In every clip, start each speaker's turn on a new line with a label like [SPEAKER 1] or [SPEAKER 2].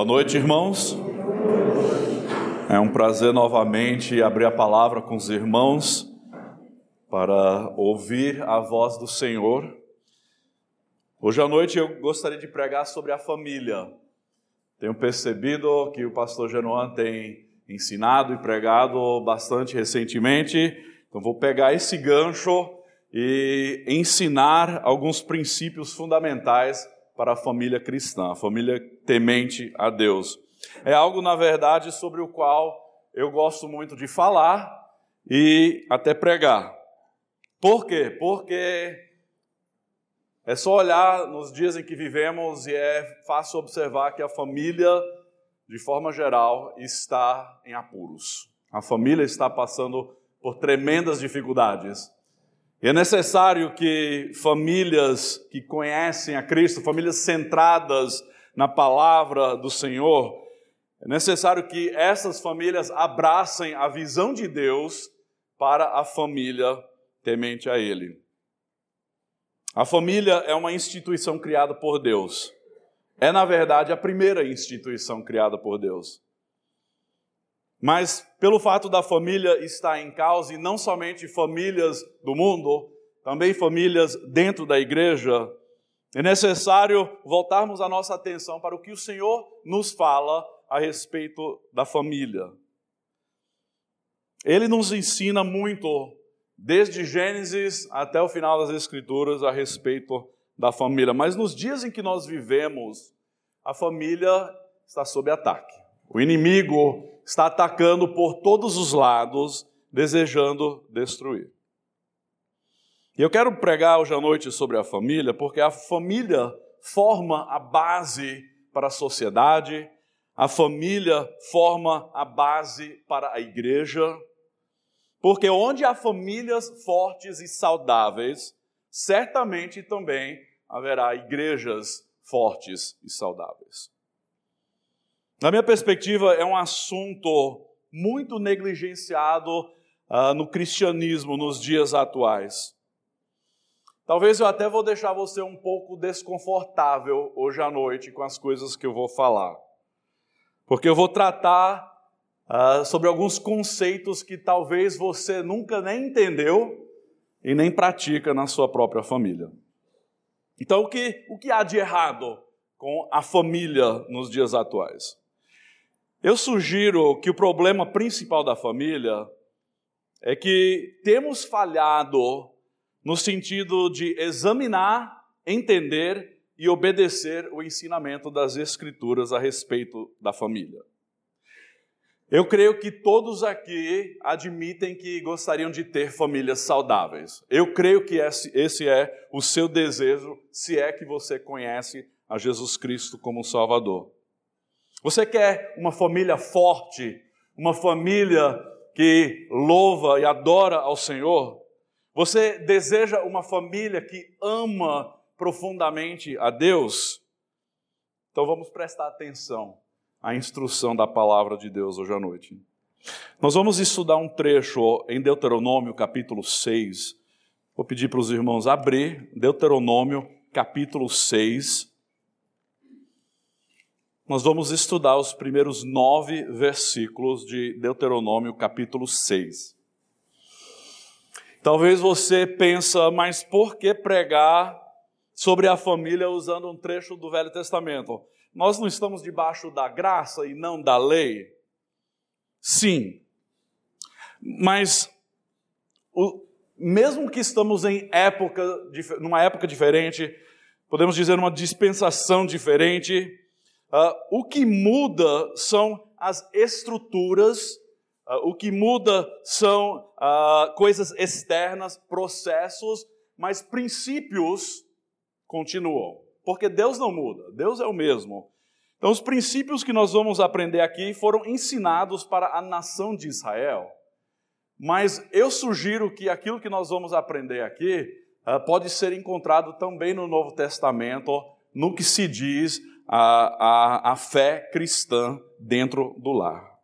[SPEAKER 1] Boa noite, irmãos. É um prazer novamente abrir a palavra com os irmãos para ouvir a voz do Senhor. Hoje à noite eu gostaria de pregar sobre a família. Tenho percebido que o pastor Genoan tem ensinado e pregado bastante recentemente, então vou pegar esse gancho e ensinar alguns princípios fundamentais para a família cristã, a família temente a Deus. É algo, na verdade, sobre o qual eu gosto muito de falar e até pregar. Por quê? Porque é só olhar nos dias em que vivemos e é fácil observar que a família, de forma geral, está em apuros. A família está passando por tremendas dificuldades. É necessário que famílias que conhecem a Cristo, famílias centradas na palavra do Senhor, é necessário que essas famílias abracem a visão de Deus para a família temente a Ele. A família é uma instituição criada por Deus. É, na verdade, a primeira instituição criada por Deus. Mas pelo fato da família estar em causa, e não somente famílias do mundo, também famílias dentro da igreja, é necessário voltarmos a nossa atenção para o que o Senhor nos fala a respeito da família. Ele nos ensina muito, desde Gênesis até o final das Escrituras, a respeito da família. Mas nos dias em que nós vivemos, a família está sob ataque. O inimigo está atacando por todos os lados, desejando destruir. E eu quero pregar hoje à noite sobre a família, porque a família forma a base para a sociedade, a família forma a base para a igreja, porque onde há famílias fortes e saudáveis, certamente também haverá igrejas fortes e saudáveis. Na minha perspectiva, é um assunto muito negligenciado uh, no cristianismo nos dias atuais. Talvez eu até vou deixar você um pouco desconfortável hoje à noite com as coisas que eu vou falar. Porque eu vou tratar uh, sobre alguns conceitos que talvez você nunca nem entendeu e nem pratica na sua própria família. Então, o que, o que há de errado com a família nos dias atuais? Eu sugiro que o problema principal da família é que temos falhado no sentido de examinar, entender e obedecer o ensinamento das Escrituras a respeito da família. Eu creio que todos aqui admitem que gostariam de ter famílias saudáveis. Eu creio que esse é o seu desejo, se é que você conhece a Jesus Cristo como Salvador. Você quer uma família forte, uma família que louva e adora ao Senhor? Você deseja uma família que ama profundamente a Deus? Então vamos prestar atenção à instrução da palavra de Deus hoje à noite. Nós vamos estudar um trecho em Deuteronômio, capítulo 6. Vou pedir para os irmãos abrir Deuteronômio, capítulo 6 nós vamos estudar os primeiros nove versículos de Deuteronômio, capítulo 6. Talvez você pensa, mas por que pregar sobre a família usando um trecho do Velho Testamento? Nós não estamos debaixo da graça e não da lei? Sim. Mas o, mesmo que estamos em época, numa época diferente, podemos dizer uma dispensação diferente, Uh, o que muda são as estruturas, uh, o que muda são uh, coisas externas, processos, mas princípios continuam. Porque Deus não muda, Deus é o mesmo. Então, os princípios que nós vamos aprender aqui foram ensinados para a nação de Israel. Mas eu sugiro que aquilo que nós vamos aprender aqui pode ser encontrado também no Novo Testamento, no que se diz a, a, a fé cristã dentro do lar.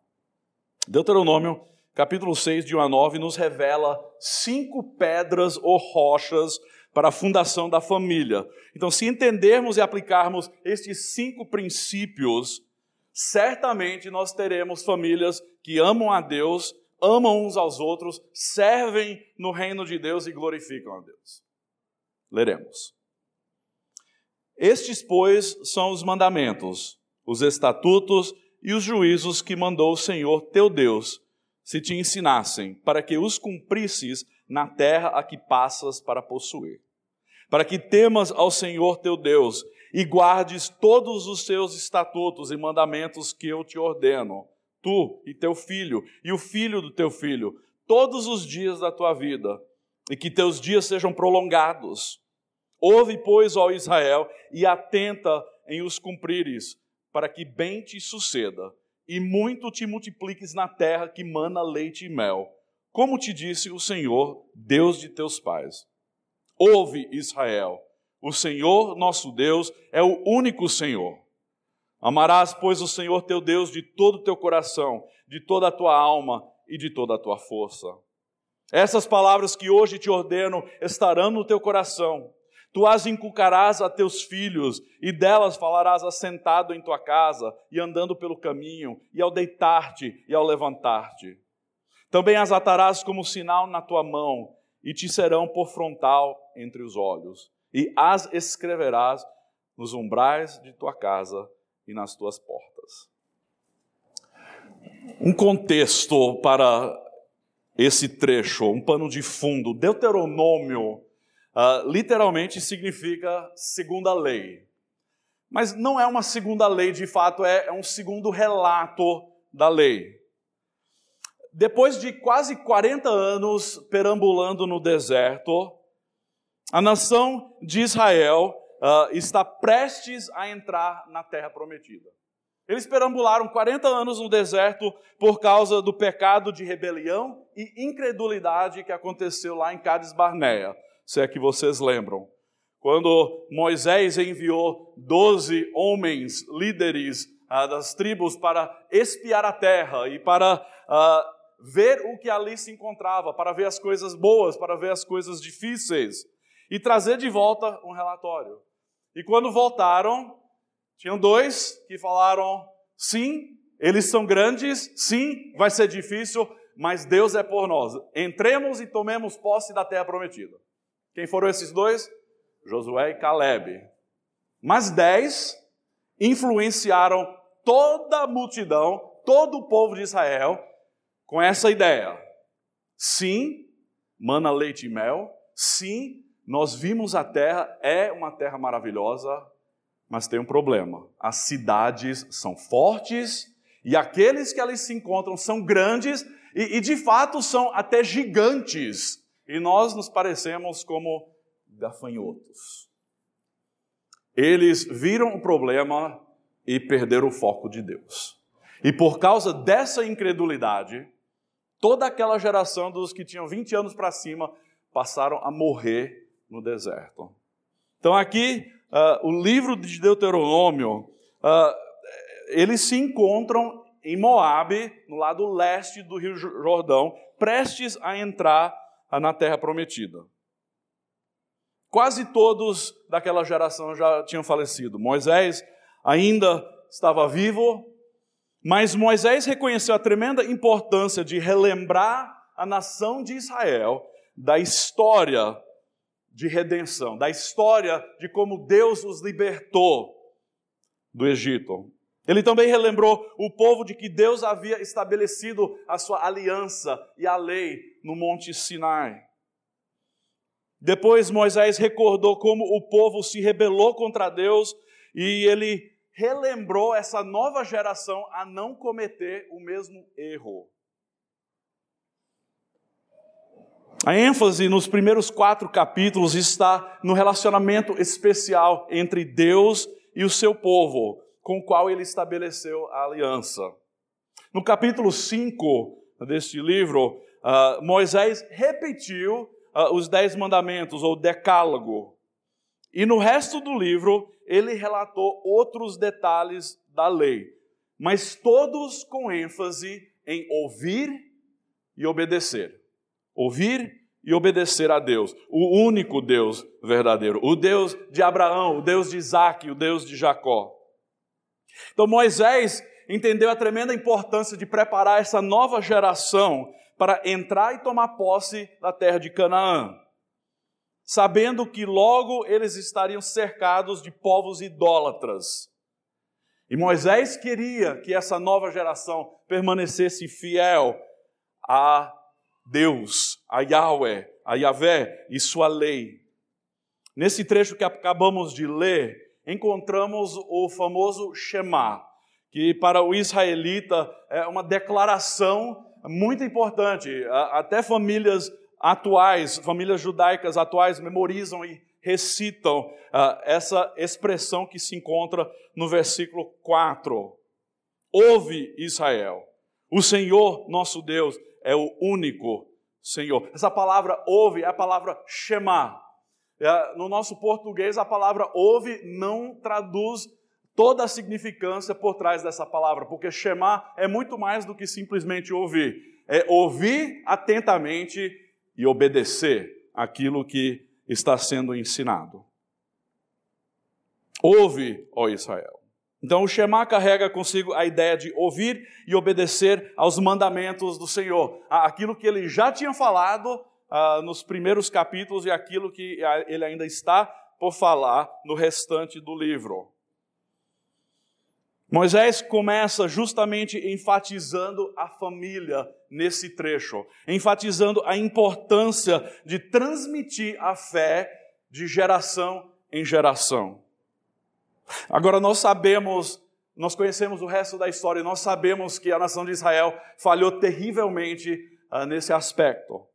[SPEAKER 1] Deuteronômio, capítulo 6, de 1 a 9, nos revela cinco pedras ou rochas para a fundação da família. Então, se entendermos e aplicarmos estes cinco princípios, certamente nós teremos famílias que amam a Deus, amam uns aos outros, servem no reino de Deus e glorificam a Deus. Leremos. Estes, pois, são os mandamentos, os estatutos e os juízos que mandou o Senhor teu Deus, se te ensinassem, para que os cumprisses na terra a que passas para possuir. Para que temas ao Senhor teu Deus e guardes todos os seus estatutos e mandamentos que eu te ordeno, tu e teu filho e o filho do teu filho, todos os dias da tua vida, e que teus dias sejam prolongados. Ouve, pois, ó Israel, e atenta em os cumprires, para que bem te suceda, e muito te multipliques na terra que mana leite e mel, como te disse o Senhor, Deus de teus pais. Ouve, Israel, o Senhor nosso Deus é o único Senhor. Amarás, pois, o Senhor teu Deus de todo o teu coração, de toda a tua alma e de toda a tua força. Essas palavras que hoje te ordeno estarão no teu coração. Tu as inculcarás a teus filhos, e delas falarás assentado em tua casa, e andando pelo caminho, e ao deitar-te e ao levantar-te. Também as atarás como sinal na tua mão, e te serão por frontal entre os olhos e as escreverás nos umbrais de tua casa e nas tuas portas. Um contexto para esse trecho, um pano de fundo. Deuteronômio uh, literalmente significa segunda lei. Mas não é uma segunda lei, de fato, é, é um segundo relato da lei. Depois de quase 40 anos perambulando no deserto, a nação de Israel uh, está prestes a entrar na terra prometida. Eles perambularam 40 anos no deserto por causa do pecado de rebelião e incredulidade que aconteceu lá em Cades Barneia, se é que vocês lembram. Quando Moisés enviou 12 homens líderes uh, das tribos para espiar a terra e para uh, ver o que ali se encontrava, para ver as coisas boas, para ver as coisas difíceis e trazer de volta um relatório. E quando voltaram, tinham dois que falaram: sim, eles são grandes, sim, vai ser difícil, mas Deus é por nós. Entremos e tomemos posse da terra prometida. Quem foram esses dois? Josué e Caleb. Mas dez influenciaram toda a multidão, todo o povo de Israel, com essa ideia. Sim, mana leite e mel. Sim, nós vimos a terra, é uma terra maravilhosa, mas tem um problema. As cidades são fortes e aqueles que ali se encontram são grandes e, e de fato são até gigantes. E nós nos parecemos como gafanhotos. Eles viram o problema e perderam o foco de Deus. E por causa dessa incredulidade, toda aquela geração dos que tinham 20 anos para cima passaram a morrer no deserto. Então, aqui, uh, o livro de Deuteronômio, uh, eles se encontram em Moabe, no lado leste do Rio Jordão, prestes a entrar na Terra Prometida. Quase todos daquela geração já tinham falecido. Moisés ainda estava vivo, mas Moisés reconheceu a tremenda importância de relembrar a nação de Israel da história de redenção, da história de como Deus os libertou do Egito. Ele também relembrou o povo de que Deus havia estabelecido a sua aliança e a lei no Monte Sinai. Depois Moisés recordou como o povo se rebelou contra Deus e ele relembrou essa nova geração a não cometer o mesmo erro. A ênfase nos primeiros quatro capítulos está no relacionamento especial entre Deus e o seu povo, com o qual ele estabeleceu a aliança. No capítulo 5 deste livro, uh, Moisés repetiu uh, os dez mandamentos, ou decálogo. E no resto do livro, ele relatou outros detalhes da lei, mas todos com ênfase em ouvir e obedecer ouvir e obedecer a Deus, o único Deus verdadeiro, o Deus de Abraão, o Deus de Isaac, o Deus de Jacó. Então Moisés, entendeu a tremenda importância de preparar essa nova geração para entrar e tomar posse da terra de Canaã, sabendo que logo eles estariam cercados de povos idólatras. E Moisés queria que essa nova geração permanecesse fiel a Deus, a Yahweh, a Yahvé e sua lei. Nesse trecho que acabamos de ler, encontramos o famoso Shema, que para o israelita é uma declaração muito importante. Até famílias atuais, famílias judaicas atuais, memorizam e recitam uh, essa expressão que se encontra no versículo 4. Ouve Israel, o Senhor nosso Deus é o único Senhor. Essa palavra ouve é a palavra Shema. É, no nosso português, a palavra ouve não traduz toda a significância por trás dessa palavra, porque Shema é muito mais do que simplesmente ouvir. É ouvir atentamente e obedecer aquilo que está sendo ensinado. Ouve, ó Israel. Então o Shema carrega consigo a ideia de ouvir e obedecer aos mandamentos do Senhor, aquilo que ele já tinha falado ah, nos primeiros capítulos e aquilo que ah, ele ainda está por falar no restante do livro. Moisés começa justamente enfatizando a família nesse trecho, enfatizando a importância de transmitir a fé de geração em geração. Agora nós sabemos, nós conhecemos o resto da história, e nós sabemos que a nação de Israel falhou terrivelmente uh, nesse aspecto.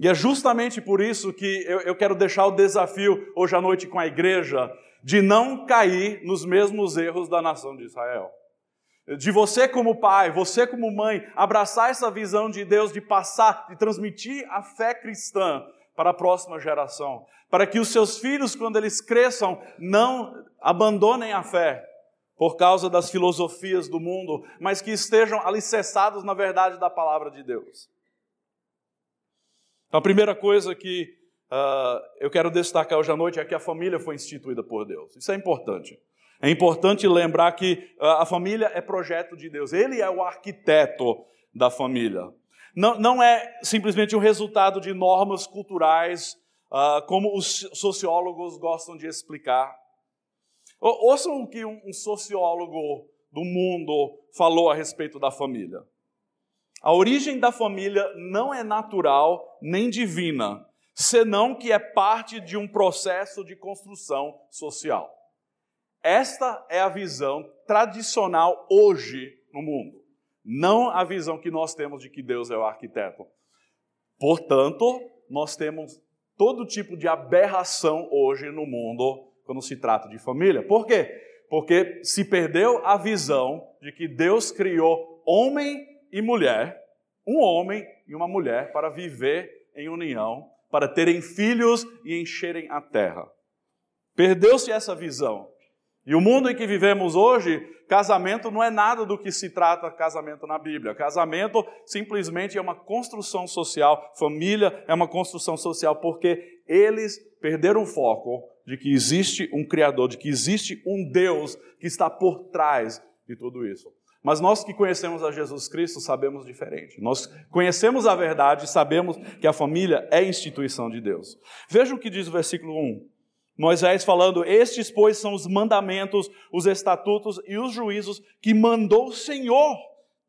[SPEAKER 1] E é justamente por isso que eu, quero deixar o desafio hoje à noite com a igreja de não cair nos mesmos erros da nação de Israel. De você como pai, você como mãe, abraçar essa visão de Deus, de passar, de transmitir a fé cristã para a próxima geração, para que os seus filhos, quando eles cresçam, não abandonem a fé por causa das filosofias do mundo, mas que estejam alicerçados na verdade da palavra de Deus. Então, a primeira coisa que uh, eu quero destacar hoje à noite é que a família foi instituída por Deus. Isso é importante. É importante lembrar que uh, a família é projeto de Deus. Ele é o arquiteto da família. Não, não é simplesmente um resultado de normas culturais, uh, como os sociólogos gostam de explicar. Ouçam o que um sociólogo do mundo falou a respeito da família. A origem da família não é natural nem divina, senão que é parte de um processo de construção social. Esta é a visão tradicional hoje no mundo, não a visão que nós temos de que Deus é o arquiteto. Portanto, nós temos todo tipo de aberração hoje no mundo quando se trata de família. Por quê? Porque se perdeu a visão de que Deus criou homem e mulher, um homem e uma mulher, para viver em união para terem filhos e encherem a terra. Perdeu-se essa visão. E o mundo em que vivemos hoje, casamento não é nada do que se trata casamento na Bíblia. Casamento simplesmente é uma construção social, família é uma construção social, porque eles perderam o foco de que existe um Criador, de que existe um Deus que está por trás de tudo isso. Mas nós que conhecemos a Jesus Cristo sabemos diferente. Nós conhecemos a verdade e sabemos que a família é instituição de Deus. Veja o que diz o versículo 1. Moisés falando: Estes, pois, são os mandamentos, os estatutos e os juízos que mandou o Senhor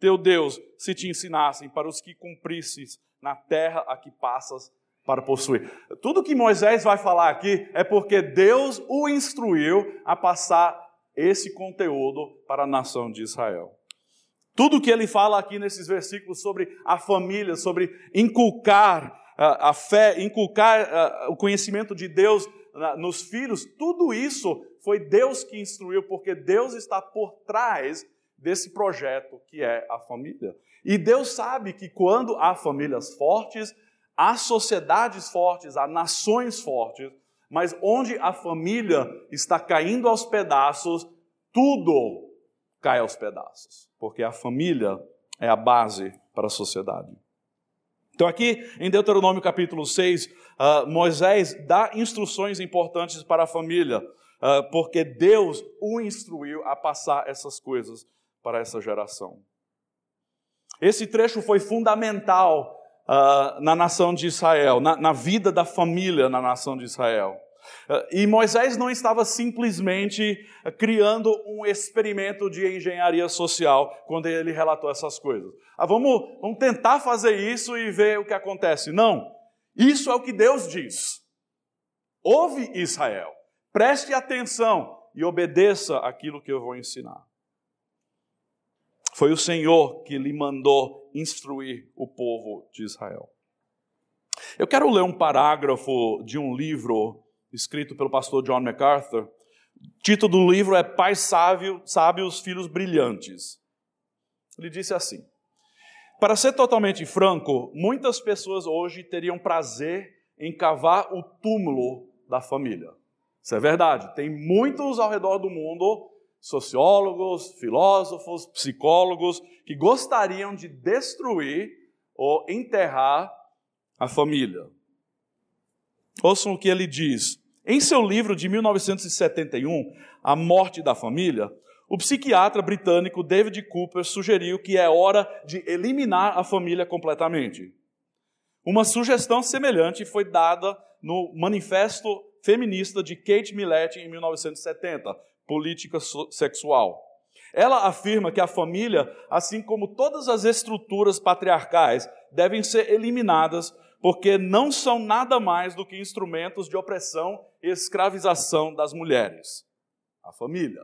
[SPEAKER 1] teu Deus se te ensinassem para os que cumprisses na terra a que passas para possuir. Tudo que Moisés vai falar aqui é porque Deus o instruiu a passar esse conteúdo para a nação de Israel. Tudo que ele fala aqui nesses versículos sobre a família, sobre inculcar a, fé, inculcar o conhecimento de Deus nos filhos, tudo isso foi Deus que instruiu, porque Deus está por trás desse projeto que é a família. E Deus sabe que quando há famílias fortes, há sociedades fortes, há nações fortes, mas onde a família está caindo aos pedaços, tudo cai aos pedaços, porque a família é a base para a sociedade. Então, aqui em Deuteronômio capítulo 6, uh, ah, Moisés dá instruções importantes para a família, uh, porque Deus o instruiu a passar essas coisas para essa geração. Esse trecho foi fundamental uh, na nação de Israel, na, na, vida da família na nação de Israel. Uh, e Moisés não estava simplesmente criando um experimento de engenharia social quando ele relatou essas coisas. Ah, vamos, vamos tentar fazer isso e ver o que acontece. Não. Isso é o que Deus diz. Ouve Israel, preste atenção e obedeça aquilo que eu vou ensinar. Foi o Senhor que lhe mandou instruir o povo de Israel. Eu quero ler um parágrafo de um livro escrito pelo pastor John MacArthur. O título do livro é Pais Sábio, Sábios, Filhos Brilhantes. Ele disse assim: Para ser totalmente franco, muitas pessoas hoje teriam prazer em cavar o túmulo da família. Isso é verdade. Tem muitos ao redor do mundo sociólogos, filósofos, psicólogos que gostariam de destruir ou enterrar a família. Ouçam o que ele diz. Em seu livro de 1971, A Morte da Família, o psiquiatra britânico David Cooper sugeriu que é hora de eliminar a família completamente. Uma sugestão semelhante foi dada no Manifesto Feminista de Kate Millett em 1970, política sexual. Ela afirma que a família, assim como todas as estruturas patriarcais, devem ser eliminadas porque não são nada mais do que instrumentos de opressão e escravização das mulheres. A família.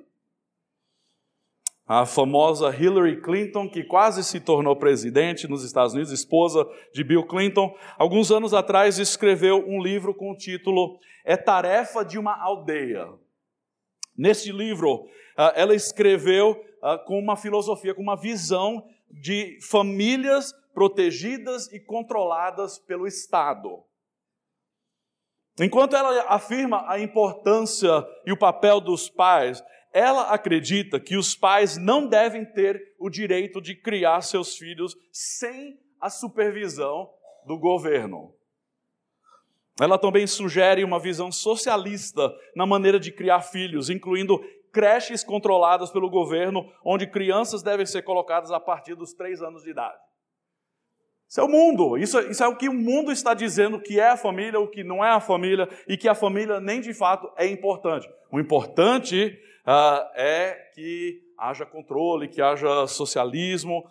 [SPEAKER 1] A famosa Hillary Clinton, que quase se tornou presidente nos Estados Unidos, esposa de Bill Clinton, alguns anos atrás escreveu um livro com o título É Tarefa de uma Aldeia. Neste livro, ah, ela escreveu ah, com uma filosofia, com uma visão de famílias protegidas e controladas pelo Estado. Enquanto ela afirma a importância e o papel dos pais, ela acredita que os pais não devem ter o direito de criar seus filhos sem a supervisão do governo. Ela também sugere uma visão socialista na maneira de criar filhos, incluindo creches controladas pelo governo, onde crianças devem ser colocadas a partir dos três anos de idade. Isso é o mundo, isso, isso é o que o mundo está dizendo que é a família, o que não é a família, e que a família nem de fato é importante. O importante uh, é que haja controle, que haja socialismo,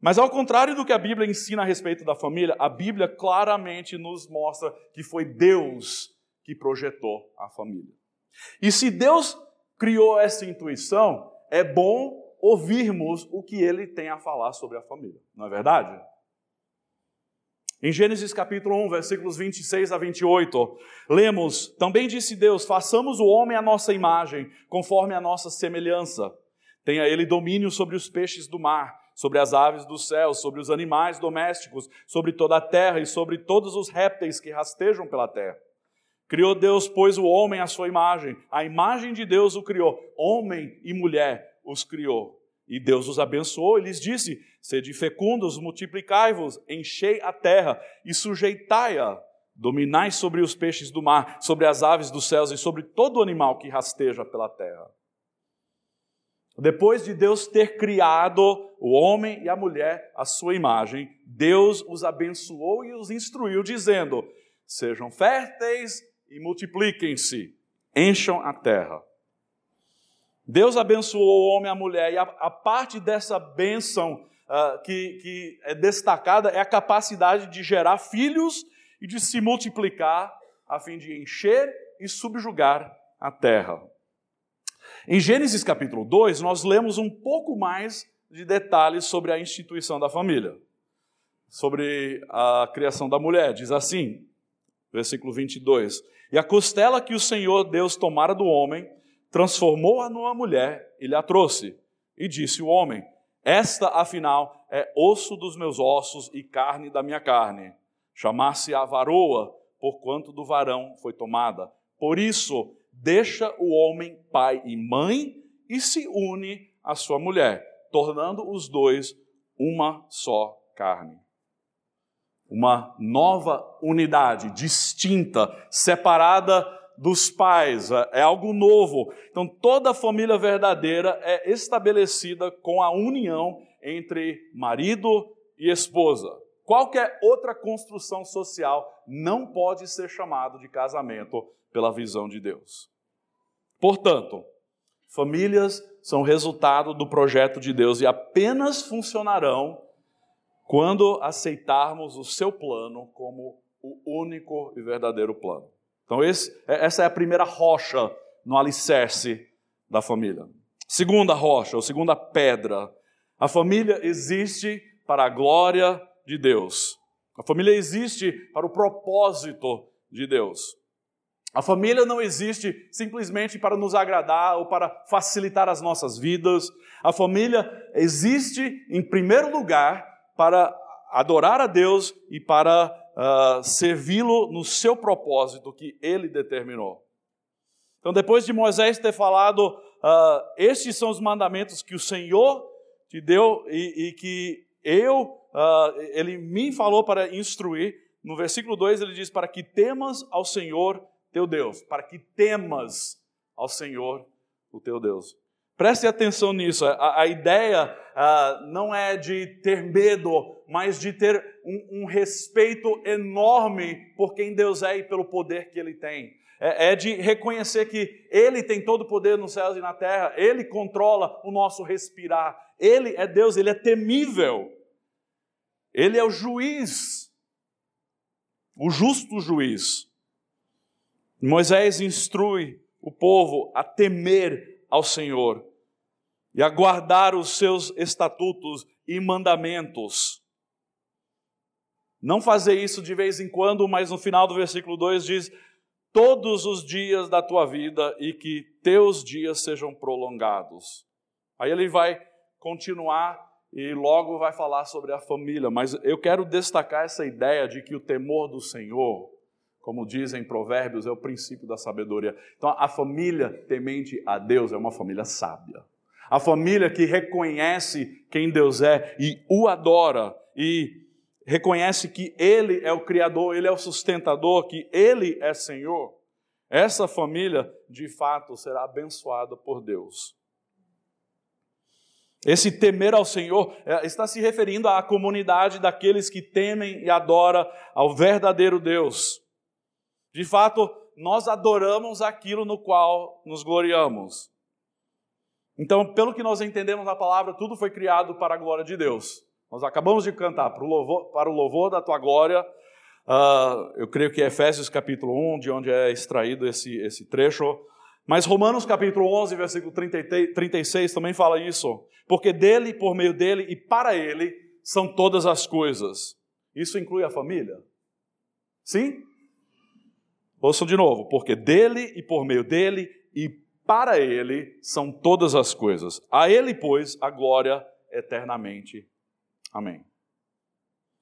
[SPEAKER 1] mas ao contrário do que a Bíblia ensina a respeito da família, a Bíblia claramente nos mostra que foi Deus que projetou a família. E se Deus criou essa intuição, é bom ouvirmos o que ele tem a falar sobre a família, não é verdade? Em Gênesis capítulo 1, versículos 26 a 28, lemos: Também disse Deus: Façamos o homem à nossa imagem, conforme a nossa semelhança. Tenha ele domínio sobre os peixes do mar sobre as aves do céu, sobre os animais domésticos, sobre toda a terra e sobre todos os répteis que rastejam pela terra. Criou Deus, pois, o homem à sua imagem, a imagem de Deus o criou, homem e mulher os criou. E Deus os abençoou e lhes disse: Sede fecundos, multiplicai-vos, enchei a terra e sujeitai-a. Dominai sobre os peixes do mar, sobre as aves dos céus e sobre todo animal que rasteja pela terra. Depois de Deus ter criado o homem e a mulher à sua imagem, Deus os abençoou e os instruiu, dizendo: Sejam férteis e multipliquem-se, encham a terra. Deus abençoou o homem e a mulher, e a, a parte dessa bênção uh, que, que é destacada é a capacidade de gerar filhos e de se multiplicar, a fim de encher e subjugar a terra. Em Gênesis capítulo 2, nós lemos um pouco mais de detalhes sobre a instituição da família, sobre a criação da mulher. Diz assim, versículo 22: E a costela que o Senhor Deus tomara do homem, transformou-a numa mulher e lhe a trouxe. E disse o homem: Esta, afinal, é osso dos meus ossos e carne da minha carne. Chamar-se a varoa, porquanto do varão foi tomada. Por isso, deixa o homem pai e mãe e se une à sua mulher, tornando os dois uma só carne. Uma nova unidade, distinta, separada dos pais, é, é algo novo. Então, toda família verdadeira é estabelecida com a união entre marido e esposa. Qualquer outra construção social não pode ser chamado de casamento pela visão de Deus. Portanto, famílias são resultado do projeto de Deus e apenas funcionarão quando aceitarmos o seu plano como o único e verdadeiro plano. Então, esse, essa é a primeira rocha no alicerce da família. Segunda rocha, ou segunda pedra, a família existe para a glória de Deus. A família existe para o propósito de Deus. A família não existe simplesmente para nos agradar ou para facilitar as nossas vidas. A família existe, em primeiro lugar, para adorar a Deus e para uh, servi-lo no seu propósito que ele determinou. Então, depois de Moisés ter falado, uh, estes são os mandamentos que o Senhor te deu e, e que eu, uh, ele me falou para instruir. No versículo 2 ele diz: Para que temas ao Senhor teu Deus, para que temas ao Senhor o teu Deus. Preste atenção nisso. A, a ideia uh, não é de ter medo, mas de ter um, um, respeito enorme por quem Deus é e pelo poder que Ele tem. É, é de reconhecer que Ele tem todo o poder nos céus e na terra, Ele controla o nosso respirar, Ele é Deus, Ele é temível, Ele é o juiz, o justo juiz. Moisés instrui o povo a temer ao Senhor e a guardar os seus estatutos e mandamentos. Não fazer isso de vez em quando, mas no final do versículo 2 diz: todos os dias da tua vida e que teus dias sejam prolongados. Aí ele vai continuar e logo vai falar sobre a família, mas eu quero destacar essa ideia de que o temor do Senhor como dizem Provérbios, é o princípio da sabedoria. Então, a família temente a Deus é uma família sábia. A família que reconhece quem Deus é e o adora e reconhece que Ele é o Criador, Ele é o sustentador, que Ele é Senhor. Essa família, de fato, será abençoada por Deus. Esse temer ao Senhor é, está se referindo à comunidade daqueles que temem e adoram ao verdadeiro Deus. De fato, nós adoramos aquilo no qual nos gloriamos. Então, pelo que nós entendemos na palavra, tudo foi criado para a glória de Deus. Nós acabamos de cantar para o louvor, para o louvor da tua glória. Uh, eu creio que é Efésios capítulo 1, de onde é extraído esse, esse trecho. Mas Romanos capítulo 11, versículo 30, 36 também fala isso. Porque dele, por meio dele e para ele são todas as coisas. Isso inclui a família? Sim? Ouçam de novo, porque dele e por meio dele e para ele são todas as coisas. A ele, pois, a glória eternamente. Amém.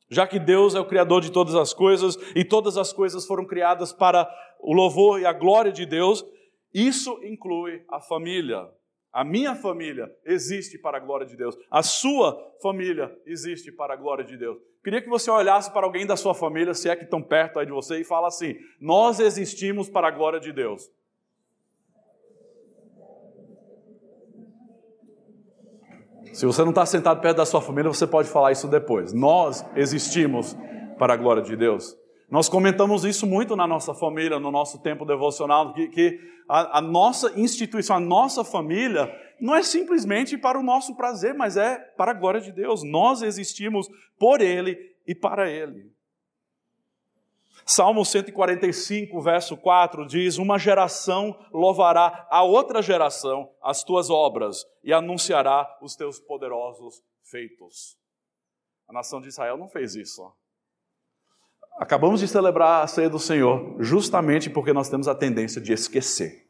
[SPEAKER 1] Já que Deus é o Criador de todas as coisas e todas as coisas foram criadas para o louvor e a glória de Deus, isso inclui a família. A minha família existe para a glória de Deus. A sua família existe para a glória de Deus. Queria que você olhasse para alguém da sua família, se é que estão perto aí de você, e fala assim: Nós existimos para a glória de Deus. Se você não está sentado perto da sua família, você pode falar isso depois. Nós existimos para a glória de Deus. Nós comentamos isso muito na nossa família, no nosso tempo devocional, que, que a, a, nossa instituição, a nossa família, não é simplesmente para o nosso prazer, mas é para a glória de Deus. Nós existimos por Ele e para Ele. Salmo 145, verso 4 diz: Uma geração louvará a outra geração as tuas obras e anunciará os teus poderosos feitos. A nação de Israel não fez isso. Acabamos de celebrar a ceia do Senhor justamente porque nós temos a tendência de esquecer.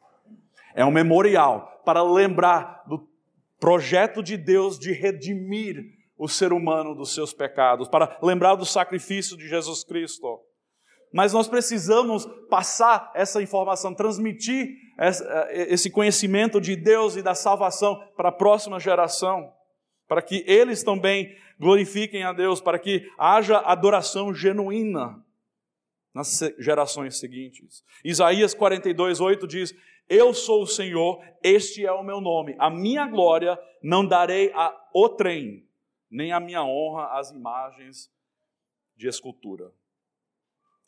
[SPEAKER 1] É um memorial para lembrar do projeto de Deus de redimir o ser humano dos seus pecados, para lembrar do sacrifício de Jesus Cristo. Mas nós precisamos passar essa informação, transmitir esse conhecimento de Deus e da salvação para a próxima geração, para que eles também glorifiquem a Deus, para que haja adoração genuína. nas gerações seguintes. Isaías 42, 8 diz: Eu sou o Senhor, este é o meu nome. A minha glória não darei a outrem, nem a minha honra às imagens de escultura.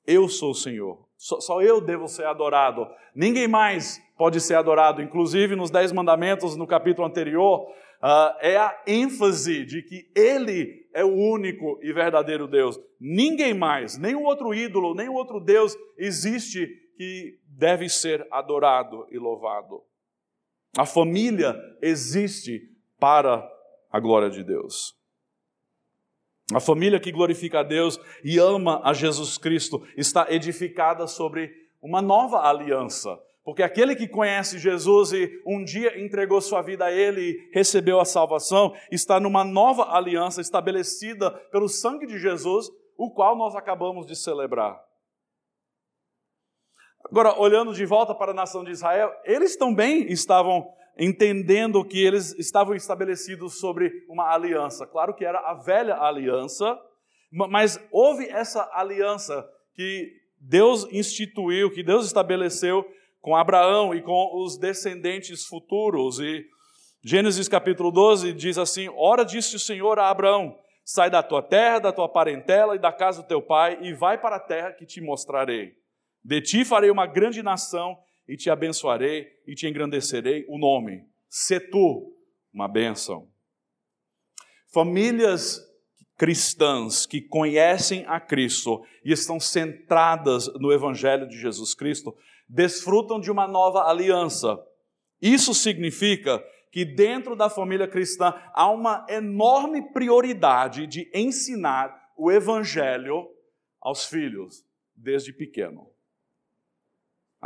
[SPEAKER 1] Eu sou o Senhor, só, só eu devo ser adorado, ninguém mais pode ser adorado. Inclusive, nos Dez Mandamentos, no capítulo anterior, uh, é a ênfase de que Ele é o único e verdadeiro Deus. Ninguém mais, nenhum outro ídolo, nenhum outro Deus existe que deve ser adorado e louvado. A família existe para a glória de Deus. A família que glorifica a Deus e ama a Jesus Cristo está edificada sobre uma nova aliança. Porque aquele que conhece Jesus e um dia entregou sua vida a Ele e recebeu a salvação, está numa nova aliança estabelecida pelo sangue de Jesus, o qual nós acabamos de celebrar. Agora, olhando de volta para a nação de Israel, eles também estavam entendendo que eles estavam estabelecidos sobre uma aliança. Claro que era a velha aliança, mas houve essa aliança que Deus instituiu, que Deus estabeleceu com Abraão e com os descendentes futuros. E Gênesis capítulo 12 diz assim: Ora disse o Senhor a Abraão: Sai da tua terra, da tua parentela e da casa do teu pai, e vai para a terra que te mostrarei. De ti farei uma grande nação, e te abençoarei e te engrandecerei o nome. Se tu uma bênção. Famílias cristãs que conhecem a Cristo e estão centradas no Evangelho de Jesus Cristo desfrutam de uma nova aliança. Isso significa que dentro da família cristã há uma enorme prioridade de ensinar o Evangelho aos filhos desde pequeno.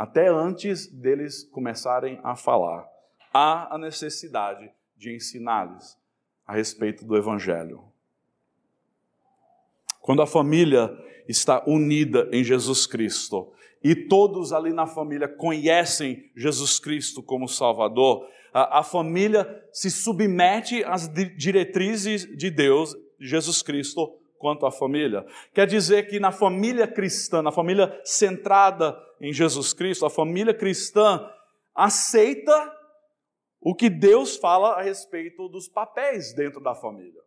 [SPEAKER 1] Até antes deles começarem a falar, há a necessidade de ensinar-lhes a respeito do Evangelho. Quando a família está unida em Jesus Cristo, e todos ali na família conhecem Jesus Cristo como Salvador, a, a família se submete às diretrizes de Deus, Jesus Cristo, quanto à família. Quer dizer que na família cristã, na família centrada em Jesus Cristo, a família cristã aceita o que Deus fala a respeito dos papéis dentro da família.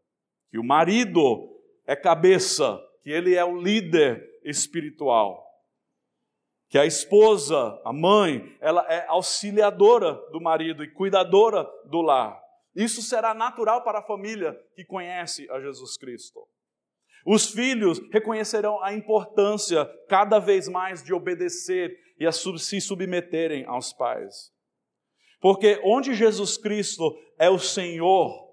[SPEAKER 1] Que o marido é cabeça, que ele é o líder espiritual que a esposa, a mãe, ela é auxiliadora do marido e cuidadora do lar. Isso será natural para a família que conhece a Jesus Cristo. Os filhos reconhecerão a importância cada vez mais de obedecer e a se submeterem aos pais. Porque onde Jesus Cristo é o Senhor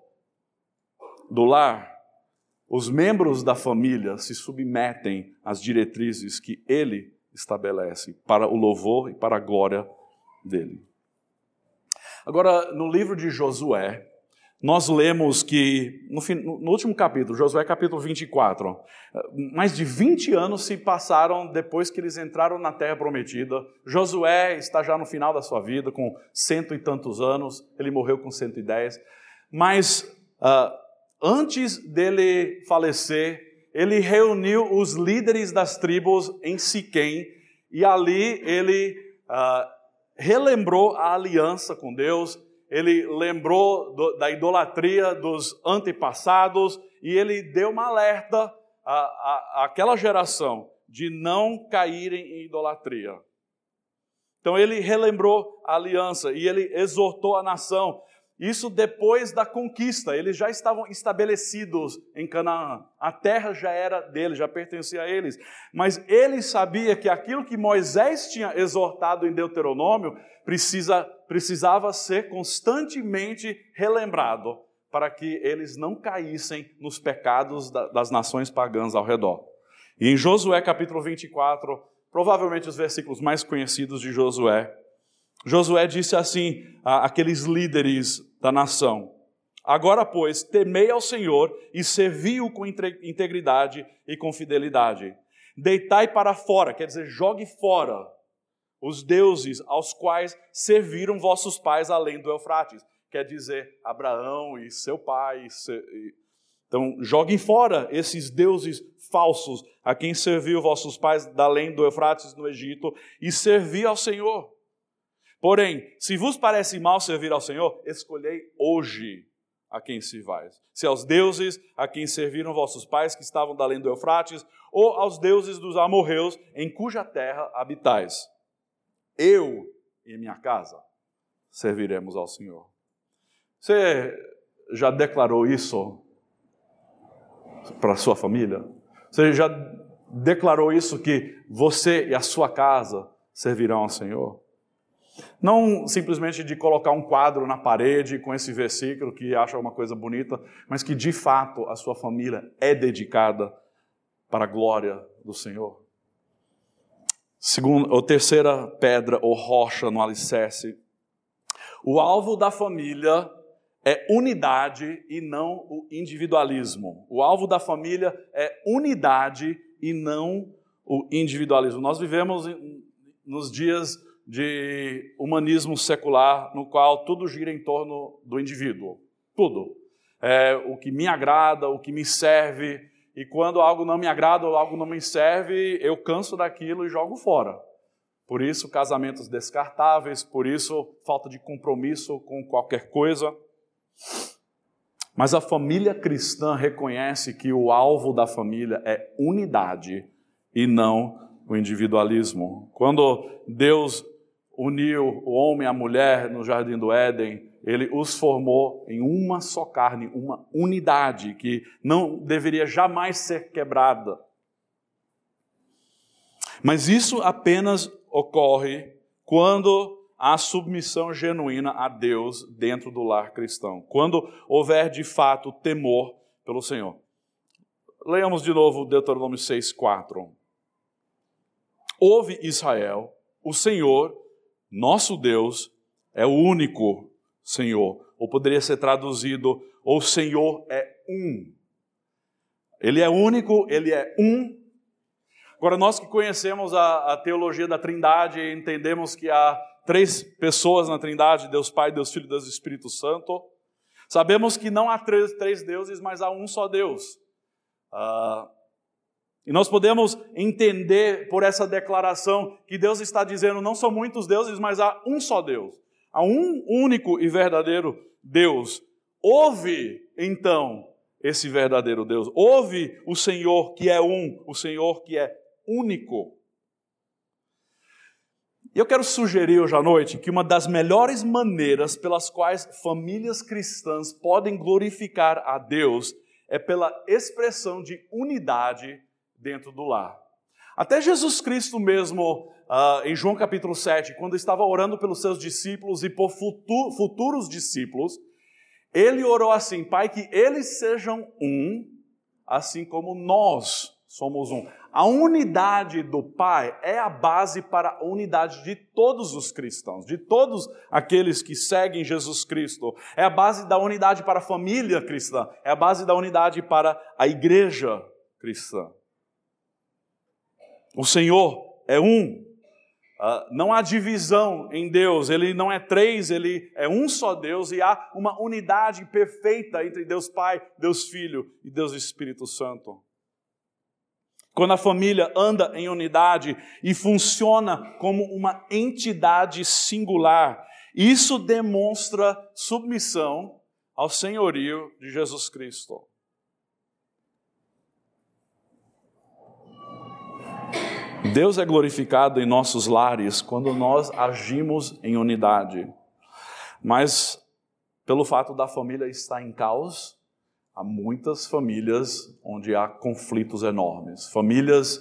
[SPEAKER 1] do lar, os membros da família se submetem às diretrizes que ele estabelece para o louvor e para a glória dele. Agora, no livro de Josué, nós lemos que, no, no, último capítulo, Josué capítulo 24, mais de 20 anos se passaram depois que eles entraram na terra prometida. Josué está já no final da sua vida, com cento e tantos anos, ele morreu com 110. Mas uh, antes dele falecer, ele reuniu os líderes das tribos em Siquém e ali ele ah, relembrou a aliança com Deus, ele lembrou do, da idolatria dos antepassados e ele deu uma alerta à, àquela geração de não caírem em idolatria. Então ele relembrou a aliança e ele exortou a nação isso depois da conquista, eles já estavam estabelecidos em Canaã. A terra já era deles, já pertencia a eles. Mas ele sabia que aquilo que Moisés tinha exortado em Deuteronômio precisa, precisava ser constantemente relembrado para que eles não caíssem nos pecados das nações pagãs ao redor. E em Josué capítulo 24, provavelmente os versículos mais conhecidos de Josué, Josué disse assim àqueles líderes da nação: Agora, pois, temei ao Senhor e servi-o com integridade e com fidelidade. Deitai para fora, quer dizer, jogue fora os deuses aos quais serviram vossos pais além do Eufrates. Quer dizer, Abraão e seu pai, e, Então, joguem fora esses deuses falsos a quem serviu vossos pais além do Eufrates no Egito e servi ao Senhor. Porém, se vos parece mal servir ao Senhor, escolhei hoje a quem servais. Se aos deuses a quem serviram vossos pais que estavam da além do Eufrates, ou aos deuses dos amorreus em cuja terra habitais. Eu e minha casa serviremos ao Senhor. Você já declarou isso para sua família? Você já declarou isso que você e a sua casa servirão ao Senhor? Não simplesmente de colocar um quadro na parede com esse versículo que acha uma coisa bonita, mas que de fato a sua família é dedicada para a glória do Senhor. Segunda, ou terceira pedra ou rocha no alicerce. O alvo da família é unidade e não o individualismo. O alvo da família é unidade e não o individualismo. Nós vivemos nos dias de humanismo secular, no qual tudo gira em torno do indivíduo. Tudo. É o que me agrada, o que me serve. E quando algo não me agrada ou algo não me serve, eu canso daquilo e jogo fora. Por isso, casamentos descartáveis, por isso, falta de compromisso com qualquer coisa. Mas a família cristã reconhece que o alvo da família é unidade e não o individualismo. Quando Deus uniu o homem e a mulher no jardim do Éden, ele os formou em uma só carne, uma unidade que não deveria jamais ser quebrada. Mas isso apenas ocorre quando a submissão genuína a Deus dentro do lar cristão. Quando houver de fato temor pelo Senhor. Leamos de novo Deuteronômio 6,4. Ouve Israel, o Senhor, nosso Deus, é o único Senhor. Ou poderia ser traduzido: o Senhor é um. Ele é único, ele é um. Agora, nós que conhecemos a, a teologia da Trindade, entendemos que há três pessoas na Trindade, Deus Pai, Deus Filho e Deus Espírito Santo. Sabemos que não há três, três deuses, mas há um só Deus. Ah, e nós podemos entender por essa declaração que Deus está dizendo: não são muitos deuses, mas há um só Deus. Há um único e verdadeiro Deus. Ouve, então, esse verdadeiro Deus. Ouve o Senhor que é um, o Senhor que é único. E eu quero sugerir hoje à noite que uma das melhores maneiras pelas quais famílias cristãs podem glorificar a Deus é pela expressão de unidade dentro do lar. Até Jesus Cristo mesmo, uh, em João capítulo 7, quando estava orando pelos seus discípulos e por futu futuros discípulos, ele orou assim: Pai, que eles sejam um, assim como nós somos um. A unidade do Pai é a base para a unidade de todos os cristãos, de todos aqueles que seguem Jesus Cristo. É a base da unidade para a família cristã, é a base da unidade para a igreja cristã. O Senhor é um. Uh, não há divisão em Deus, Ele não é três, Ele é um só Deus e há uma unidade perfeita entre Deus Pai, Deus Filho e Deus Espírito Santo. Quando a família anda em unidade e funciona como uma entidade singular, isso demonstra submissão ao senhorio de Jesus Cristo. Deus é glorificado em nossos lares quando nós agimos em unidade. Mas, pelo fato da família estar em caos, há muitas famílias onde há conflitos enormes, famílias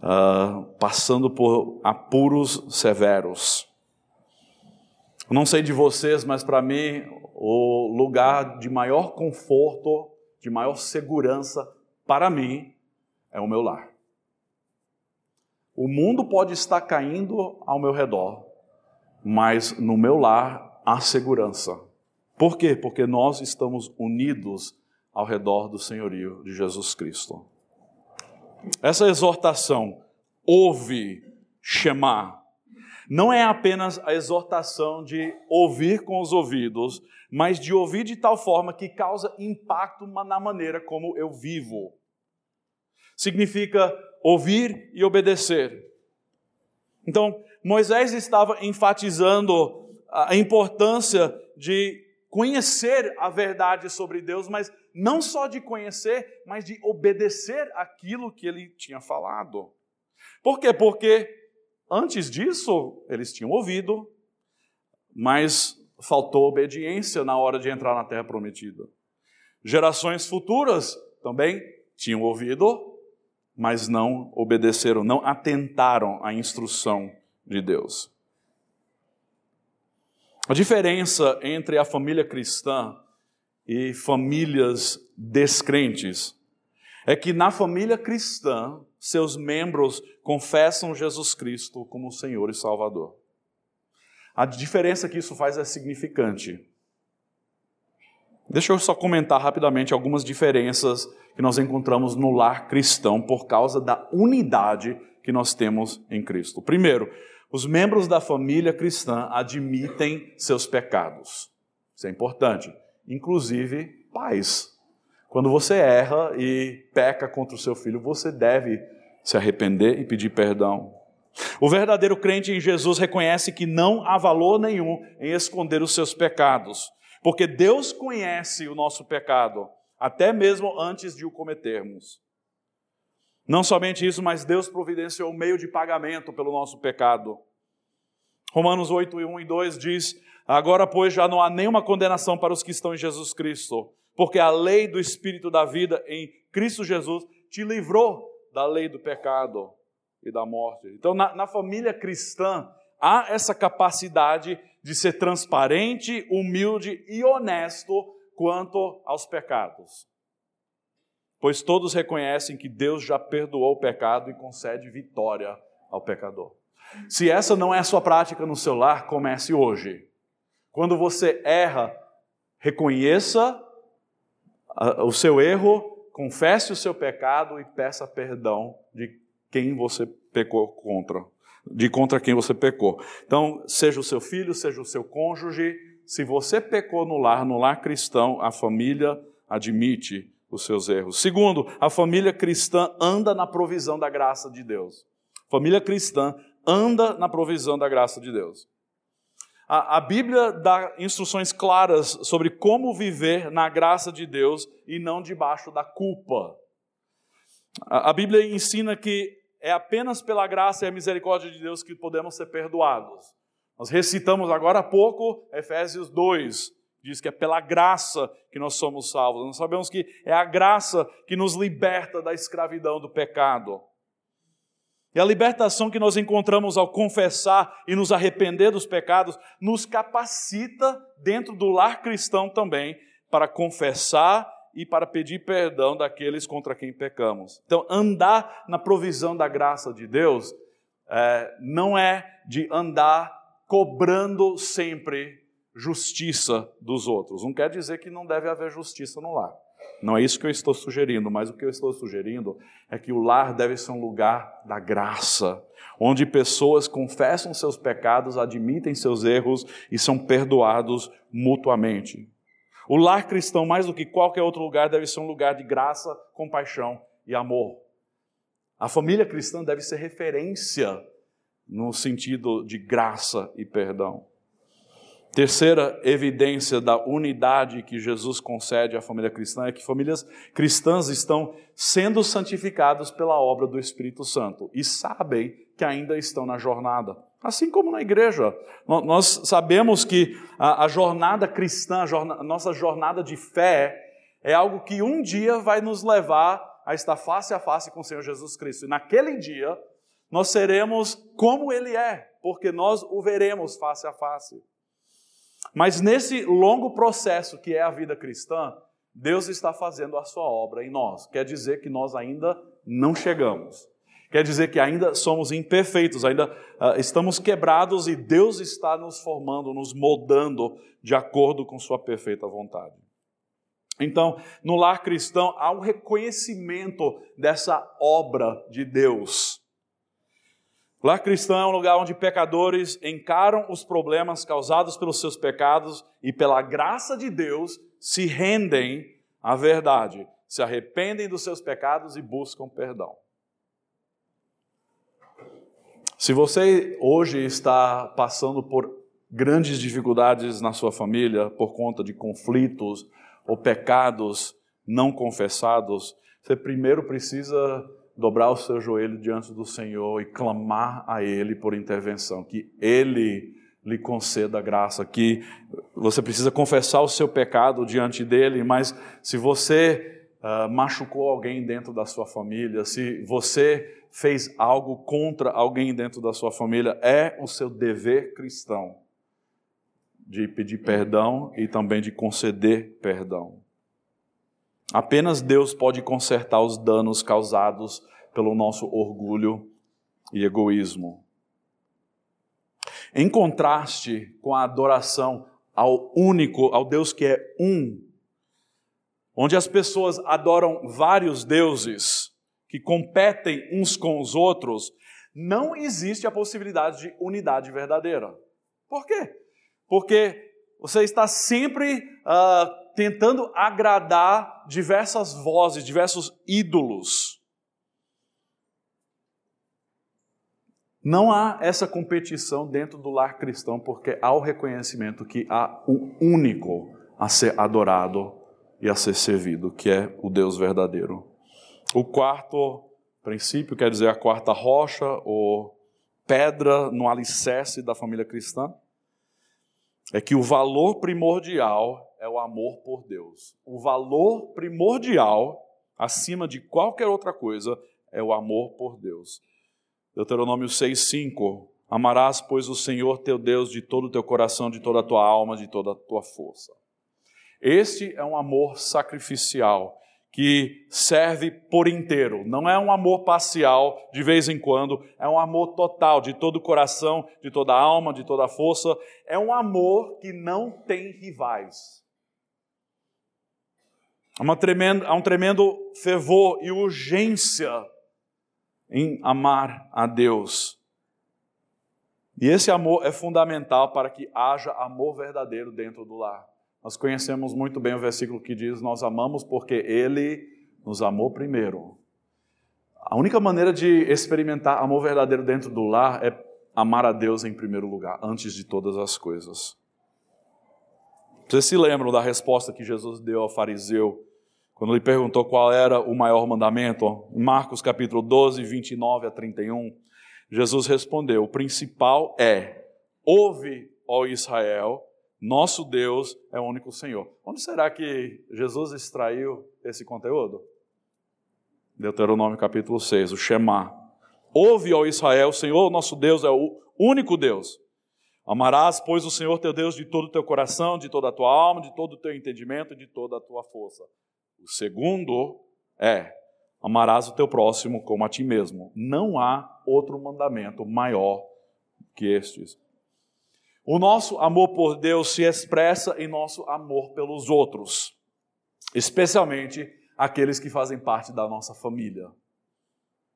[SPEAKER 1] uh, passando por apuros severos. Não sei de vocês, mas para mim o lugar de maior conforto, de maior segurança para mim é o meu lar. O mundo pode estar caindo ao meu redor, mas no meu lar há segurança. Por quê? Porque nós estamos unidos ao redor do senhorio de Jesus Cristo. Essa exortação, ouve, chamar, não é apenas a exortação de ouvir com os ouvidos, mas de ouvir de tal forma que causa impacto na maneira como eu vivo. Significa ouvir e obedecer. Então, Moisés estava enfatizando a importância de conhecer a verdade sobre Deus, mas não só de conhecer, mas de obedecer aquilo que ele tinha falado. Por quê? Porque antes disso eles tinham ouvido, mas faltou obediência na hora de entrar na terra prometida. Gerações futuras também tinham ouvido, mas não obedeceram, não atentaram à instrução de Deus. A diferença entre a família cristã e famílias descrentes é que na família cristã, seus membros confessam Jesus Cristo como Senhor e Salvador. A diferença que isso faz é significante. Deixa eu só comentar rapidamente algumas diferenças que nós encontramos no lar cristão por causa da unidade que nós temos em Cristo. Primeiro, os membros da família cristã admitem seus pecados. Isso é importante. Inclusive, pais. Quando você erra e peca contra o seu filho, você deve se arrepender e pedir perdão. O verdadeiro crente em Jesus reconhece que não há valor nenhum em esconder os seus pecados, porque Deus conhece o nosso pecado, até mesmo antes de o cometermos. Não somente isso, mas Deus providenciou o meio de pagamento pelo nosso pecado. Romanos 8, 1 e 2 diz: Agora, pois, já não há nenhuma condenação para os que estão em Jesus Cristo, porque a lei do Espírito da vida em Cristo Jesus te livrou da lei do pecado e da morte. Então, na, na família cristã, há essa capacidade de ser transparente, humilde e honesto quanto aos pecados pois todos reconhecem que Deus já perdoou o pecado e concede vitória ao pecador. Se essa não é a sua prática no seu lar, comece hoje. Quando você erra, reconheça o seu erro, confesse o seu pecado e peça perdão de quem você pecou contra, de contra quem você pecou. Então, seja o seu filho, seja o seu cônjuge, se você pecou no lar, no lar cristão, a família admite os seus erros. Segundo, a família cristã anda na provisão da graça de Deus. Família cristã anda na provisão da graça de Deus. A, a, Bíblia dá instruções claras sobre como viver na graça de Deus e não debaixo da culpa. A, a Bíblia ensina que é apenas pela graça e a misericórdia de Deus que podemos ser perdoados. Nós recitamos agora há pouco Efésios 2, diz que é pela graça que nós somos salvos. Nós sabemos que é a graça que nos liberta da escravidão do pecado. E a libertação que nós encontramos ao confessar e nos arrepender dos pecados nos capacita, dentro do lar cristão também, para confessar e para pedir perdão daqueles contra quem pecamos. Então, andar na provisão da graça de Deus é, não é de andar cobrando sempre justiça dos outros. Não quer dizer que não deve haver justiça no lar. Não é isso que eu estou sugerindo, mas o que eu estou sugerindo é que o lar deve ser um lugar da graça, onde pessoas confessam seus pecados, admitem seus erros e são perdoados mutuamente. O lar cristão, mais do que qualquer outro lugar, deve ser um lugar de graça, compaixão e amor. A família cristã deve ser referência no sentido de graça e perdão. Terceira evidência da unidade que Jesus concede à família cristã é que famílias cristãs estão sendo santificadas pela obra do Espírito Santo e sabem que ainda estão na jornada. Assim como na igreja. Nós sabemos que a, jornada cristã, a, nossa jornada de fé, é algo que um dia vai nos levar a estar face a face com o Senhor Jesus Cristo. E naquele dia, nós seremos como Ele é, porque nós o veremos face a face. Mas nesse longo processo que é a vida cristã, Deus está fazendo a sua obra em nós. Quer dizer que nós ainda não chegamos. Quer dizer que ainda somos imperfeitos, ainda uh, estamos quebrados e Deus está nos formando, nos moldando de acordo com Sua perfeita vontade. Então, no lar cristão, há um reconhecimento dessa obra de Deus. Lar cristão é um lugar onde pecadores encaram os problemas causados pelos seus pecados e, pela graça de Deus, se rendem à verdade, se arrependem dos seus pecados e buscam perdão. Se você hoje está passando por grandes dificuldades na sua família por conta de conflitos ou pecados não confessados, você primeiro precisa dobrar o seu joelho diante do Senhor e clamar a Ele por intervenção, que Ele lhe conceda graça, que você precisa confessar o seu pecado diante dele, mas se você uh, machucou alguém dentro da sua família, se você fez algo contra alguém dentro da sua família, é o seu dever cristão de pedir perdão e também de conceder perdão. Apenas Deus pode consertar os danos causados pelo nosso orgulho e egoísmo. Em contraste com a adoração ao único, ao Deus que é um, onde as pessoas adoram vários deuses que competem uns com os outros, não existe a possibilidade de unidade verdadeira. Por quê? Porque você está sempre uh, tentando agradar diversas vozes, diversos ídolos. Não há essa competição dentro do lar cristão, porque há o reconhecimento que há um único a ser adorado e a ser servido, que é o Deus verdadeiro. O quarto princípio, quer dizer, a quarta rocha ou pedra no alicerce da família cristã, é que o valor primordial é o amor por Deus. O valor primordial, acima de qualquer outra coisa, é o amor por Deus. Deuteronômio 6,5: Amarás, pois, o Senhor teu Deus de todo o teu coração, de toda a tua alma, de toda a tua força. Este é um amor sacrificial que serve por inteiro. Não é um amor parcial, de vez em quando, é um amor total, de todo o coração, de toda a alma, de toda a força. É um amor que não tem rivais. Há, tremenda, há um tremendo fervor e urgência em amar a Deus. E esse amor é fundamental para que haja amor verdadeiro dentro do lar. Nós conhecemos muito bem o versículo que diz: Nós amamos porque Ele nos amou primeiro. A única maneira de experimentar amor verdadeiro dentro do lar é amar a Deus em primeiro lugar, antes de todas as coisas. Vocês se lembram da resposta que Jesus deu ao fariseu quando ele perguntou qual era o maior mandamento? Marcos capítulo 12, 29 a 31, Jesus respondeu: O principal é: Ouve, ó Israel, nosso Deus é o único Senhor. Onde será que Jesus extraiu esse conteúdo? Deuteronômio capítulo 6, o Shema. Ouve, ó Israel, o Senhor, nosso Deus, é o único Deus. Amarás, pois, o Senhor teu Deus de todo o teu coração, de toda a tua alma, de todo o teu entendimento de toda a tua força. O segundo é: amarás o teu próximo como a ti mesmo. Não há outro mandamento maior que estes. O nosso amor por Deus se expressa em nosso amor pelos outros, especialmente aqueles que fazem parte da nossa família.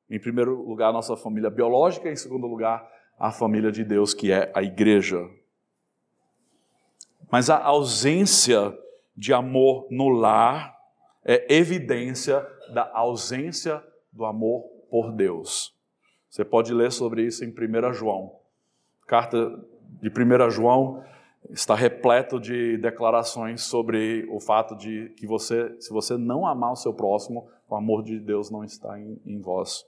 [SPEAKER 1] Em primeiro lugar, a nossa família biológica, em segundo lugar, a família de Deus, que é a igreja. Mas a ausência de amor no lar é evidência da ausência do amor por Deus. Você pode ler sobre isso em 1 João. Carta de 1 João está repleto de declarações sobre o fato de que você, se você não amar o seu próximo, o amor de Deus não está em, em vós.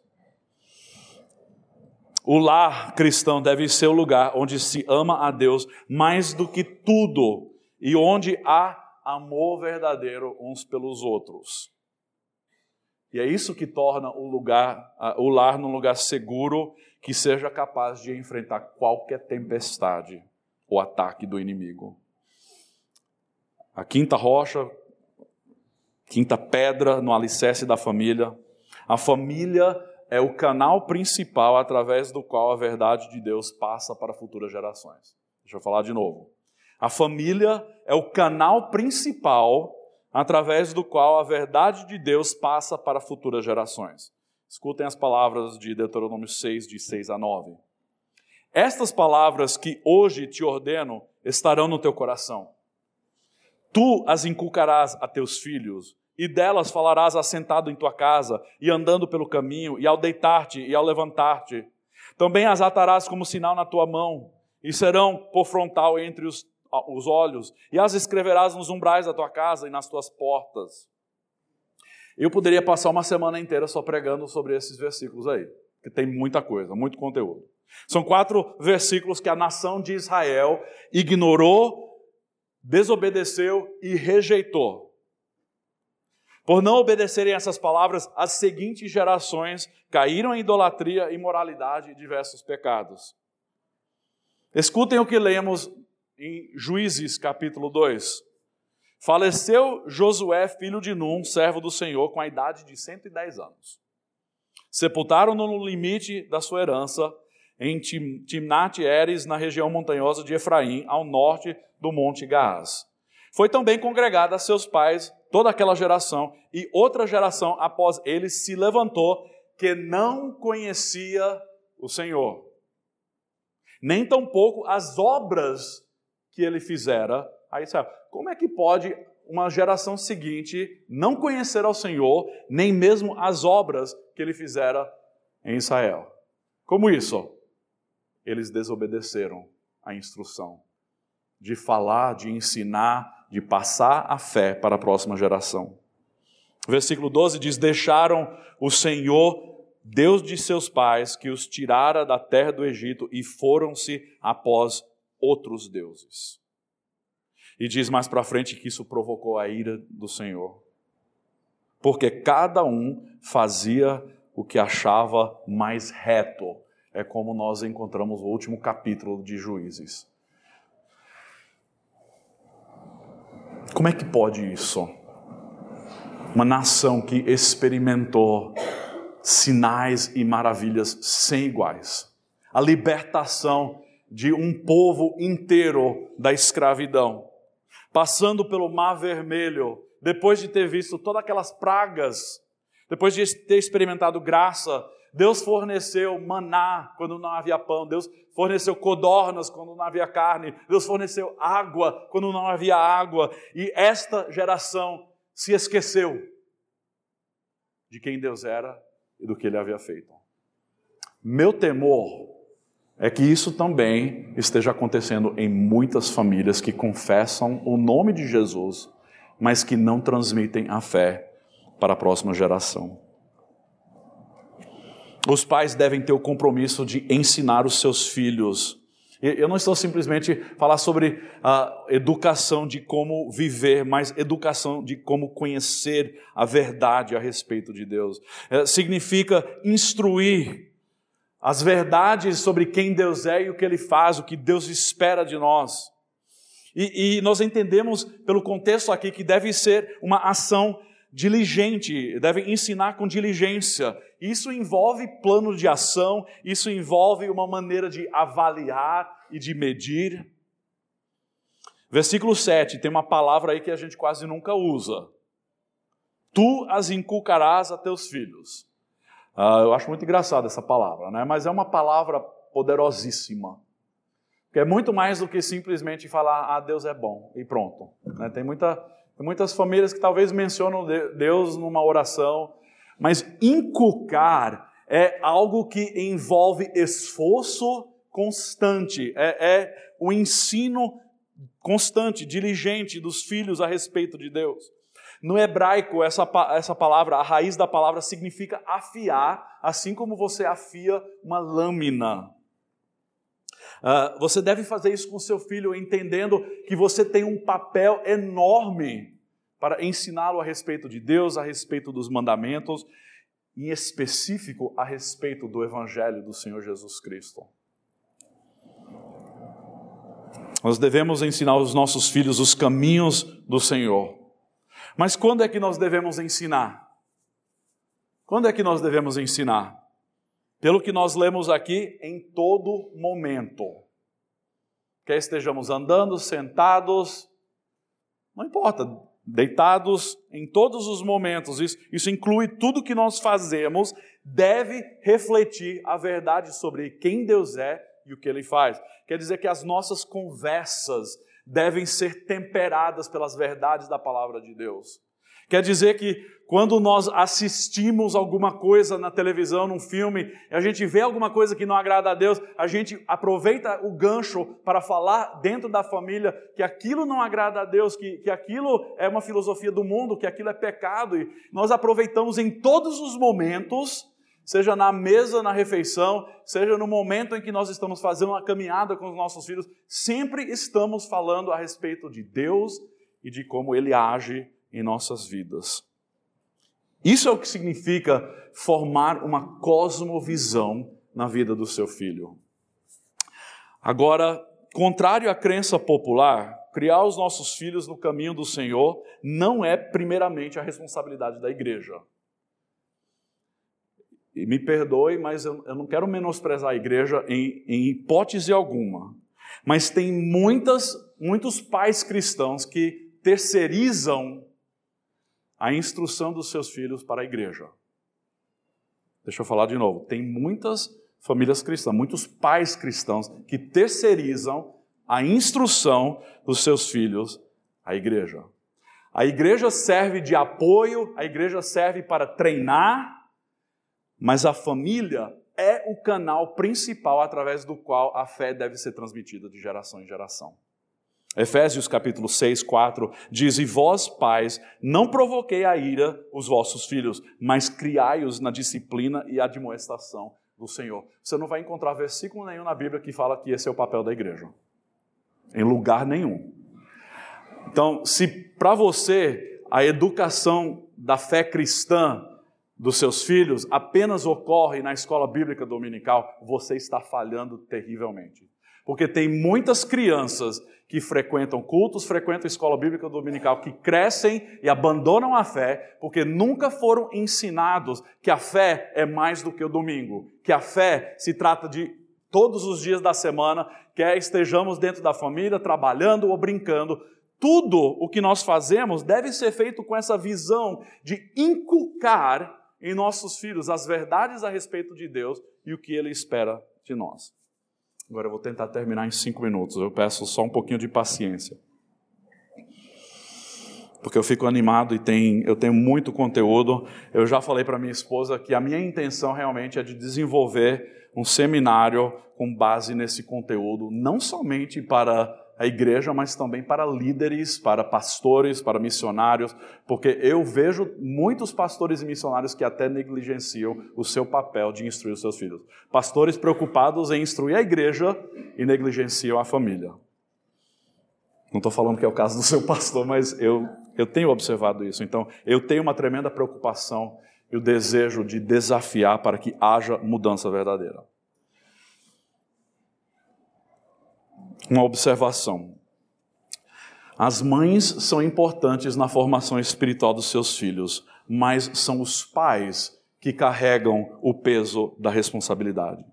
[SPEAKER 1] O lar cristão deve ser o lugar onde se ama a Deus mais do que tudo e onde há amor verdadeiro uns pelos outros. E é isso que torna o lugar, o lar num lugar seguro que seja capaz de enfrentar qualquer tempestade ou ataque do inimigo. A quinta rocha, quinta pedra no alicerce da família. A família é o canal principal através do qual a verdade de Deus passa para futuras gerações. Deixa eu falar de novo. A família é o canal principal através do qual a verdade de Deus passa para futuras gerações. Escutem as palavras de Deuteronômio 6, de 6 a 9. Estas palavras que hoje te ordeno estarão no teu coração. Tu as inculcarás a teus filhos, e delas falarás assentado em tua casa, e andando pelo caminho, e ao deitar-te e ao levantar-te. Também as atarás como sinal na tua mão, e serão por frontal entre os, os olhos, e as escreverás nos umbrais da tua casa e nas tuas portas. Eu poderia passar uma semana inteira só pregando sobre esses versículos aí, que tem muita coisa, muito conteúdo. São quatro versículos que a nação de Israel ignorou, desobedeceu e rejeitou. Por não obedecerem essas palavras, as seguintes gerações caíram em idolatria, imoralidade e diversos pecados. Escutem o que lemos em Juízes capítulo 2. Faleceu Josué, filho de Num, servo do Senhor, com a idade de 110 anos. Sepultaram-no no limite da sua herança, em Timnat Eres, na região montanhosa de Efraim, ao norte do Monte Gaás. Foi também congregada a seus pais toda aquela geração, e outra geração após ele se levantou, que não conhecia o Senhor, nem tampouco as obras que ele fizera a Israel. Como é que pode uma geração seguinte não conhecer ao Senhor, nem mesmo as obras que ele fizera em Israel? Como isso? eles desobedeceram a instrução de falar, de ensinar, de passar a fé para a próxima geração. Versículo 12 diz: Deixaram o Senhor, Deus de seus pais, que os tirara da terra do Egito e foram-se após outros deuses. E diz mais para frente que isso provocou a ira do Senhor. Porque cada um fazia o que achava mais reto é como nós encontramos o último capítulo de Juízes. Como é que pode isso? Uma nação que experimentou sinais e maravilhas sem iguais. A libertação de um povo inteiro da escravidão. Passando pelo Mar Vermelho, depois de ter visto todas aquelas pragas, depois de ter experimentado graça Deus forneceu maná quando não havia pão, Deus forneceu codornas quando não havia carne, Deus forneceu água quando não havia água, e esta geração se esqueceu de quem Deus era e do que ele havia feito. Meu temor é que isso também esteja acontecendo em muitas famílias que confessam o nome de Jesus, mas que não transmitem a fé para a próxima geração. Os pais devem ter o compromisso de ensinar os seus filhos. Eu não estou simplesmente falar sobre a educação de como viver, mas educação de como conhecer a verdade a respeito de Deus. É, significa instruir as verdades sobre quem Deus é e o que Ele faz, o que Deus espera de nós. E, e nós entendemos pelo contexto aqui que deve ser uma ação diligente, devem ensinar com diligência. Isso envolve plano de ação, isso envolve uma maneira de avaliar e de medir. Versículo 7 tem uma palavra aí que a gente quase nunca usa. Tu as inculcarás a teus filhos. Uh, eu acho muito engraçada essa palavra, né? mas é uma palavra poderosíssima. Que é muito mais do que simplesmente falar, ah, Deus é bom e pronto. Né? Tem muita tem muitas famílias que talvez mencionam Deus numa oração, mas inculcar é algo que envolve esforço constante, é, é o ensino constante, diligente dos filhos a respeito de Deus. No hebraico, essa, essa palavra, a raiz da palavra significa afiar, assim como você afia uma lâmina. Uh, você deve fazer isso com seu filho, entendendo que você tem um papel enorme para ensiná-lo a respeito de Deus, a respeito dos mandamentos, em específico a respeito do Evangelho do Senhor Jesus Cristo. Nós devemos ensinar os nossos filhos os caminhos do Senhor. Mas quando é que nós devemos ensinar? Quando é que nós devemos ensinar? Pelo que nós lemos aqui, em todo momento. Quer estejamos andando, sentados, não importa, deitados em todos os momentos, isso, isso inclui tudo que nós fazemos, deve refletir a verdade sobre quem Deus é e o que Ele faz. Quer dizer que as nossas conversas devem ser temperadas pelas verdades da palavra de Deus. Quer dizer que quando nós assistimos alguma coisa na televisão, num filme, a gente vê alguma coisa que não agrada a Deus, a gente aproveita o gancho para falar dentro da família que aquilo não agrada a Deus, que, que aquilo é uma filosofia do mundo, que aquilo é pecado, e nós aproveitamos em todos os momentos, seja na mesa, na refeição, seja no momento em que nós estamos fazendo uma caminhada com os nossos filhos, sempre estamos falando a respeito de Deus e de como Ele age em nossas vidas. Isso é o que significa formar uma cosmovisão na vida do seu filho. Agora, contrário à crença popular, criar os nossos filhos no caminho do Senhor não é primeiramente a responsabilidade da igreja. E me perdoe, mas eu, eu não quero menosprezar a igreja em, em hipótese alguma. Mas tem muitas, muitos pais cristãos que terceirizam a instrução dos seus filhos para a igreja. Deixa eu falar de novo. Tem muitas famílias cristãs, muitos pais cristãos que terceirizam a instrução dos seus filhos à igreja. A igreja serve de apoio, a igreja serve para treinar, mas a família é o canal principal através do qual a fé deve ser transmitida de geração em geração. Efésios capítulo 6, 4 diz: E vós, pais, não provoquei a ira os vossos filhos, mas criai-os na disciplina e admoestação do Senhor. Você não vai encontrar versículo nenhum na Bíblia que fala que esse é o papel da igreja. Em lugar nenhum. Então, se para você a educação da fé cristã dos seus filhos apenas ocorre na escola bíblica dominical, você está falhando terrivelmente. Porque tem muitas crianças que frequentam cultos, frequentam escola bíblica dominical, que crescem e abandonam a fé, porque nunca foram ensinados que a fé é mais do que o domingo, que a fé se trata de todos os dias da semana, quer estejamos dentro da família, trabalhando ou brincando, tudo o que nós fazemos deve ser feito com essa visão de inculcar em nossos filhos as verdades a respeito de Deus e o que Ele espera de nós. Agora eu vou tentar terminar em cinco minutos. Eu peço só um pouquinho de paciência. Porque eu fico animado e tem, eu tenho muito conteúdo. Eu já falei para minha esposa que a minha intenção realmente é de desenvolver um seminário com base nesse conteúdo, não somente para a igreja, mas também para líderes, para pastores, para missionários, porque eu vejo muitos pastores e missionários que até negligenciam o seu papel de instruir os seus filhos. Pastores preocupados em instruir a igreja e negligenciam a família. Não estou falando que é o caso do seu pastor, mas eu, eu tenho observado isso. Então, eu tenho uma tremenda preocupação e o desejo de desafiar para que haja mudança verdadeira. Uma observação. As mães são importantes na formação espiritual dos seus filhos, mas são os pais que carregam o peso da responsabilidade.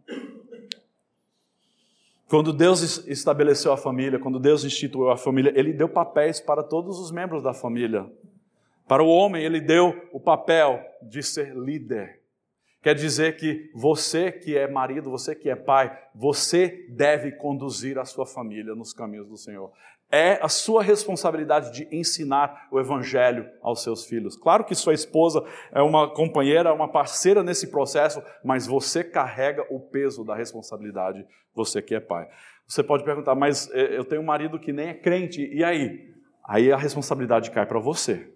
[SPEAKER 1] Quando Deus estabeleceu a família, quando Deus instituiu a família, Ele deu papéis para todos os membros da família. Para o homem, Ele deu o papel de ser líder. Quer dizer que você que é marido, você que é pai, você deve conduzir a sua família nos caminhos do Senhor. É a sua responsabilidade de ensinar o evangelho aos seus filhos. Claro que sua esposa é uma companheira, uma parceira nesse processo, mas você carrega o peso da responsabilidade, você que é pai. Você pode perguntar, mas eh, eu tenho um marido que nem é crente, e aí? Aí a responsabilidade cai para você.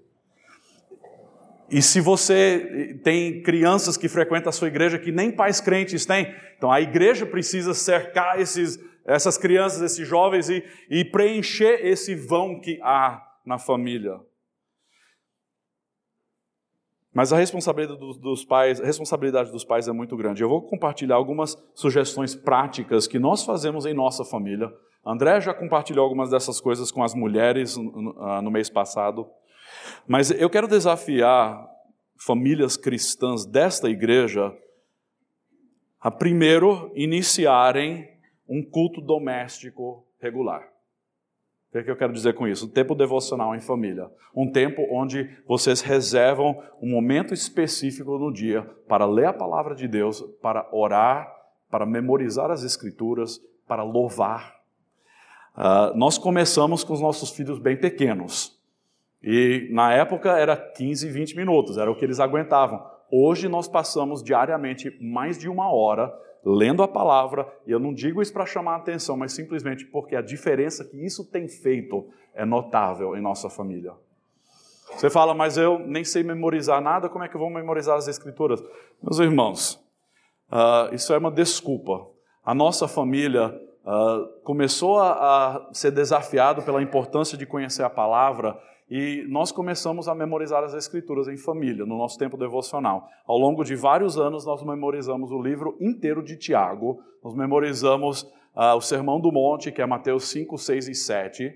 [SPEAKER 1] E se você tem crianças que frequentam a sua igreja que nem pais crentes têm, então a igreja precisa cercar esses, essas crianças, esses jovens e, e preencher esse vão que há na família. Mas a responsabilidade dos pais, a responsabilidade dos pais é muito grande. Eu vou compartilhar algumas sugestões práticas que nós fazemos em nossa família. André já compartilhou algumas dessas coisas com as mulheres no ah, mês passado. Mas eu quero desafiar famílias cristãs desta igreja a primeiro iniciarem um culto doméstico regular. que, é que eu quero dizer com isso? Um tempo devocional em família. Um tempo onde vocês reservam um momento específico no dia para ler a palavra de Deus, para orar, para memorizar as Escrituras, para louvar. Uh, nós começamos com os nossos filhos bem pequenos. E na época era 15, 20 minutos, era o que eles aguentavam. Hoje nós passamos diariamente mais de uma hora lendo a palavra, e eu não digo isso para chamar a atenção, mas simplesmente porque a diferença que isso tem feito é notável em nossa família. Você fala, mas eu nem sei memorizar nada, como é que eu vou memorizar as Escrituras? Meus irmãos, uh, isso é uma desculpa. A nossa família uh, começou a, a ser desafiado pela importância de conhecer a palavra e nós começamos a memorizar as Escrituras em família, no nosso tempo devocional. Ao longo de vários anos, nós memorizamos o livro inteiro de Tiago, nós memorizamos uh, o Sermão do Monte, que é Mateus 5, 6 e 7.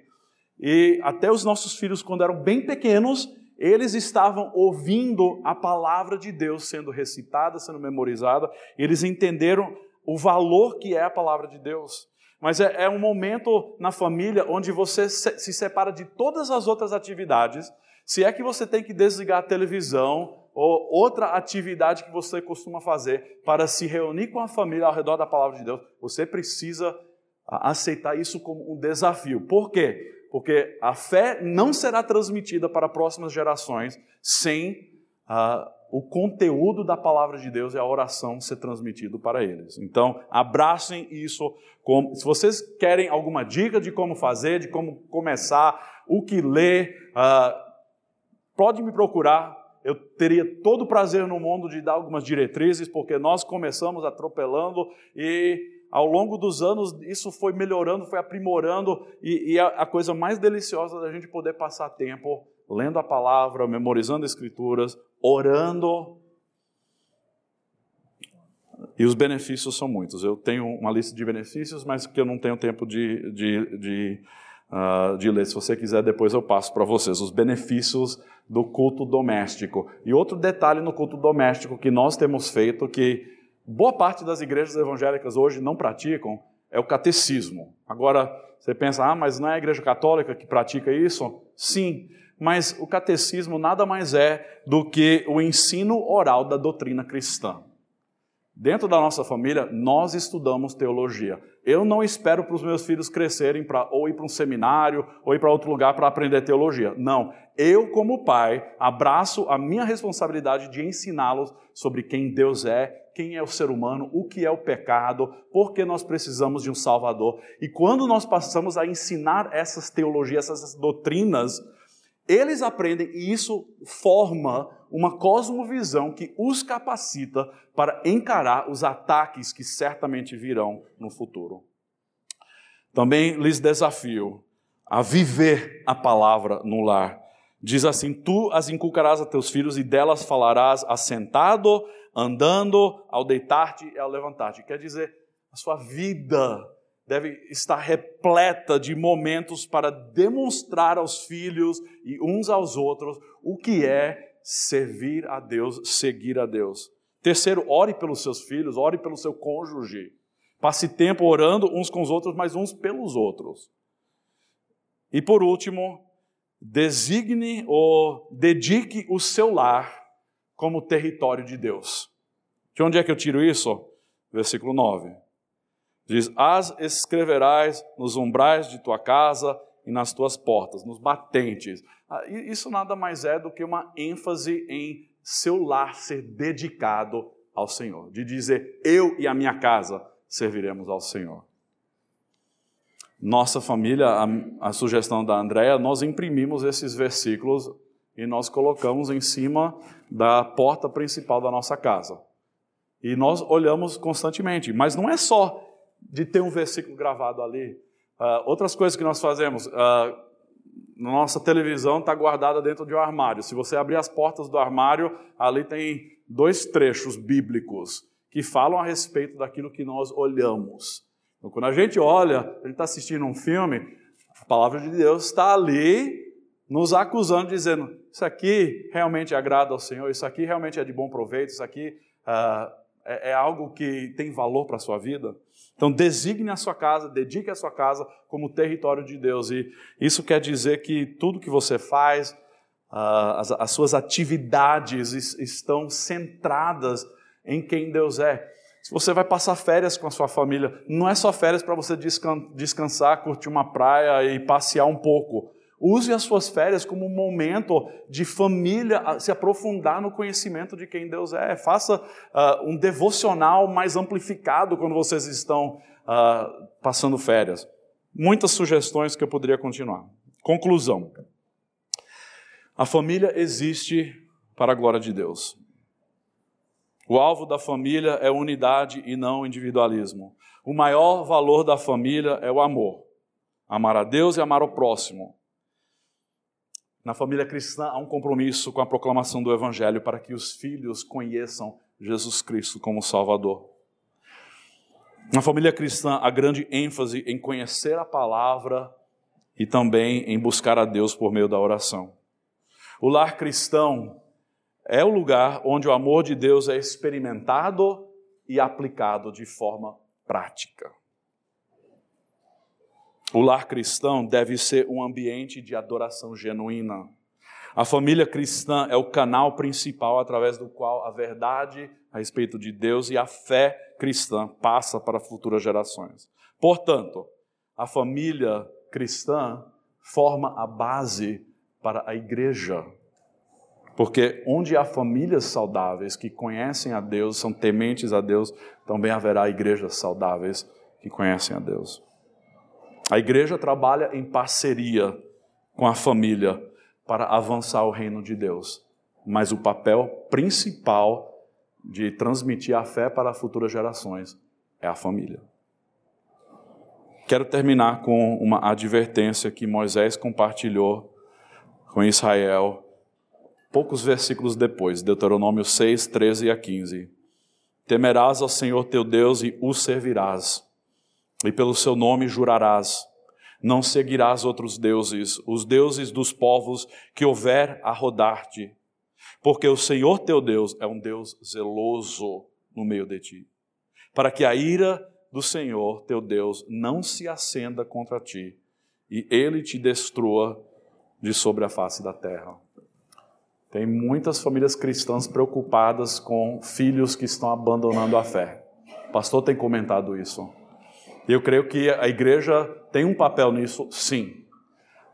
[SPEAKER 1] E até os nossos filhos, quando eram bem pequenos, eles estavam ouvindo a palavra de Deus sendo recitada, sendo memorizada, eles entenderam o valor que é a palavra de Deus mas é, é um momento na família onde você se, se separa de todas as outras atividades. Se é que você tem que desligar a televisão ou outra atividade que você costuma fazer para se reunir com a família ao redor da palavra de Deus, você precisa aceitar isso como um desafio. Por quê? Porque a fé não será transmitida para próximas gerações sem uh, o conteúdo da palavra de Deus e a oração ser transmitido para eles. Então, abracem isso. Se vocês querem alguma dica de como fazer, de como começar, o que ler, uh, pode me procurar. Eu teria todo o prazer no mundo de dar algumas diretrizes, porque nós começamos atropelando e ao longo dos anos isso foi melhorando, foi aprimorando e, e a, a coisa mais deliciosa da gente poder passar tempo lendo a palavra, memorizando escrituras, orando. E os benefícios são muitos. Eu tenho uma lista de benefícios, mas que eu não tenho tempo de, de, de, uh, de ler. Se você quiser, depois eu passo para vocês. Os benefícios do culto doméstico. E outro detalhe no culto doméstico que nós temos feito, que boa parte das igrejas evangélicas hoje não praticam, é o catecismo. Agora, você pensa, ah, mas não é a igreja católica que pratica isso? Sim, mas o catecismo nada mais é do que o ensino oral da doutrina cristã. Dentro da nossa família, nós estudamos teologia. Eu não espero para os meus filhos crescerem para ou ir para um seminário ou ir para outro lugar para aprender teologia. Não. Eu, como pai, abraço a minha responsabilidade de ensiná-los sobre quem Deus é, quem é o ser humano, o que é o pecado, por que nós precisamos de um Salvador. E quando nós passamos a ensinar essas teologias, essas doutrinas, eles aprendem e isso forma uma cosmovisão que os capacita para encarar os ataques que certamente virão no futuro. Também lhes desafio a viver a palavra no lar. Diz assim: Tu as inculcarás a teus filhos e delas falarás assentado, andando, ao deitar-te e ao levantar-te. Quer dizer, a sua vida deve estar repleta de momentos para demonstrar aos filhos e uns aos outros o que é servir a Deus, seguir a Deus. Terceiro, ore pelos seus filhos, ore pelo seu cônjuge. Passe tempo orando uns com os outros, mas uns pelos outros. E por último, designe ou dedique o seu lar como território de Deus. De onde é que eu tiro isso? Versículo 9. Diz: As escreverás nos umbrais de tua casa e nas tuas portas, nos batentes. Ah, isso nada mais é do que uma ênfase em seu lar ser dedicado ao Senhor, de dizer: Eu e a minha casa serviremos ao Senhor. Nossa família, a, a sugestão da Andréa, nós imprimimos esses versículos e nós colocamos em cima da porta principal da nossa casa. E nós olhamos constantemente, mas não é só de ter um versículo gravado ali. Uh, outras coisas que nós fazemos, uh, nossa televisão está guardada dentro de um armário. Se você abrir as portas do armário, ali tem dois trechos bíblicos que falam a respeito daquilo que nós olhamos. Então, quando a gente olha, a gente está assistindo um filme, a palavra de Deus está ali nos acusando, dizendo: Isso aqui realmente agrada ao Senhor, isso aqui realmente é de bom proveito, isso aqui uh, É, é algo que tem valor para a sua vida? Então, designe a sua casa, dedique a sua casa como território de Deus. E isso quer dizer que tudo que você faz, as, as, suas atividades estão centradas em quem Deus é. Se você vai passar férias com a sua família, não é só férias para você descansar, curtir uma praia e passear um pouco. Use as suas férias como um momento de família, se aprofundar no conhecimento de quem Deus é. Faça uh, um devocional mais amplificado quando vocês estão uh, passando férias. Muitas sugestões que eu poderia continuar. Conclusão: a família existe para a glória de Deus. O alvo da família é unidade e não individualismo. O maior valor da família é o amor. Amar a Deus e amar o próximo. Na família cristã há um compromisso com a proclamação do Evangelho para que os filhos conheçam Jesus Cristo como Salvador. Na família cristã há grande ênfase em conhecer a palavra e também em buscar a Deus por meio da oração. O lar cristão é o lugar onde o amor de Deus é experimentado e aplicado de forma prática. O lar cristão deve ser um ambiente de adoração genuína. A família cristã é o canal principal através do qual a verdade a respeito de Deus e a fé cristã passa para futuras gerações. Portanto, a família cristã forma a base para a igreja porque onde há famílias saudáveis que conhecem a Deus, são tementes a Deus, também haverá igrejas saudáveis que conhecem a Deus. A igreja trabalha em parceria com a família para avançar o reino de Deus, mas o papel principal de transmitir a fé para futuras gerações é a família. Quero terminar com uma advertência que Moisés compartilhou com Israel poucos versículos depois, Deuteronômio 6, 13 a 15. Temerás ao Senhor teu Deus e o servirás, e pelo seu nome jurarás. Não seguirás outros deuses, os deuses dos povos que houver a rodar-te, porque o Senhor teu Deus é um Deus zeloso no meio de ti, para que a ira do Senhor teu Deus não se acenda contra ti, e ele te destrua de sobre a face da terra. Tem muitas famílias cristãs preocupadas com filhos que estão abandonando a fé. O pastor tem comentado isso. Eu creio que a igreja tem um papel nisso, sim.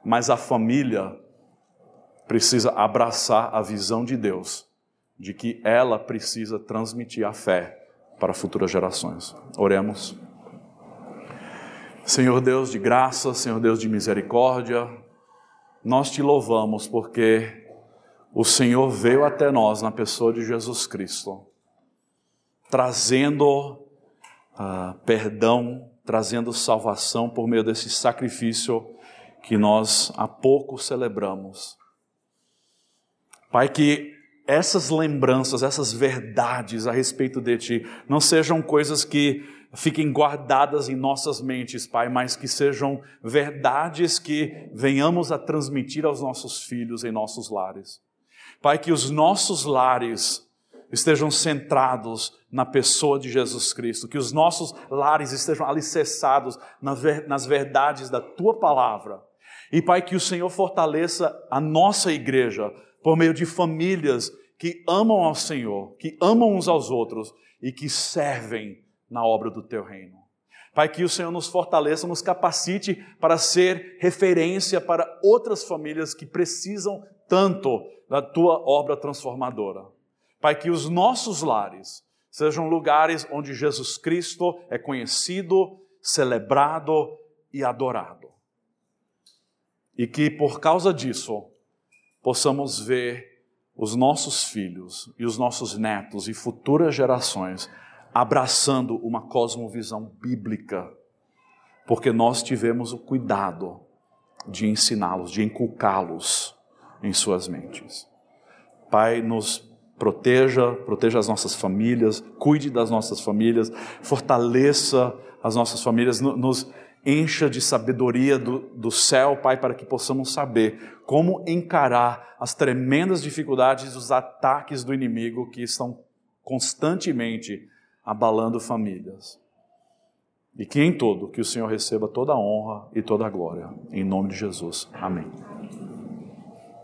[SPEAKER 1] Mas a família precisa abraçar a visão de Deus, de que ela precisa transmitir a fé para futuras gerações. Oremos. Senhor Deus de graça, Senhor Deus de misericórdia, nós te louvamos porque o Senhor veio até nós na pessoa de Jesus Cristo, trazendo uh, perdão, trazendo salvação por meio desse sacrifício que nós há pouco celebramos. Pai, que essas lembranças, essas verdades a respeito de Ti, não sejam coisas que fiquem guardadas em nossas mentes, Pai, mas que sejam verdades que venhamos a transmitir aos nossos filhos em nossos lares. Pai, que os nossos lares estejam centrados na pessoa de Jesus Cristo, que os nossos lares estejam alicerçados nas verdades da tua palavra. E, Pai, que o Senhor fortaleça a nossa igreja por meio de famílias que amam ao Senhor, que amam uns aos outros e que servem na obra do teu reino. Pai, que o Senhor nos fortaleça, nos capacite para ser referência para outras famílias que precisam tanto da tua obra transformadora. Pai, que os nossos lares sejam lugares onde Jesus Cristo é conhecido, celebrado e adorado. E que por causa disso possamos ver os nossos filhos e os nossos netos e futuras gerações abraçando uma cosmovisão bíblica, porque nós tivemos o cuidado de ensiná-los, de inculcá-los em suas mentes. Pai, nos proteja, proteja as nossas famílias, cuide das nossas famílias, fortaleça as nossas famílias, nos encha de sabedoria do, do céu, Pai, para que possamos saber como encarar as tremendas dificuldades, os ataques do inimigo que estão constantemente abalando famílias. E que em todo, que o Senhor receba toda a honra e toda a glória. Em nome de Jesus. Amém.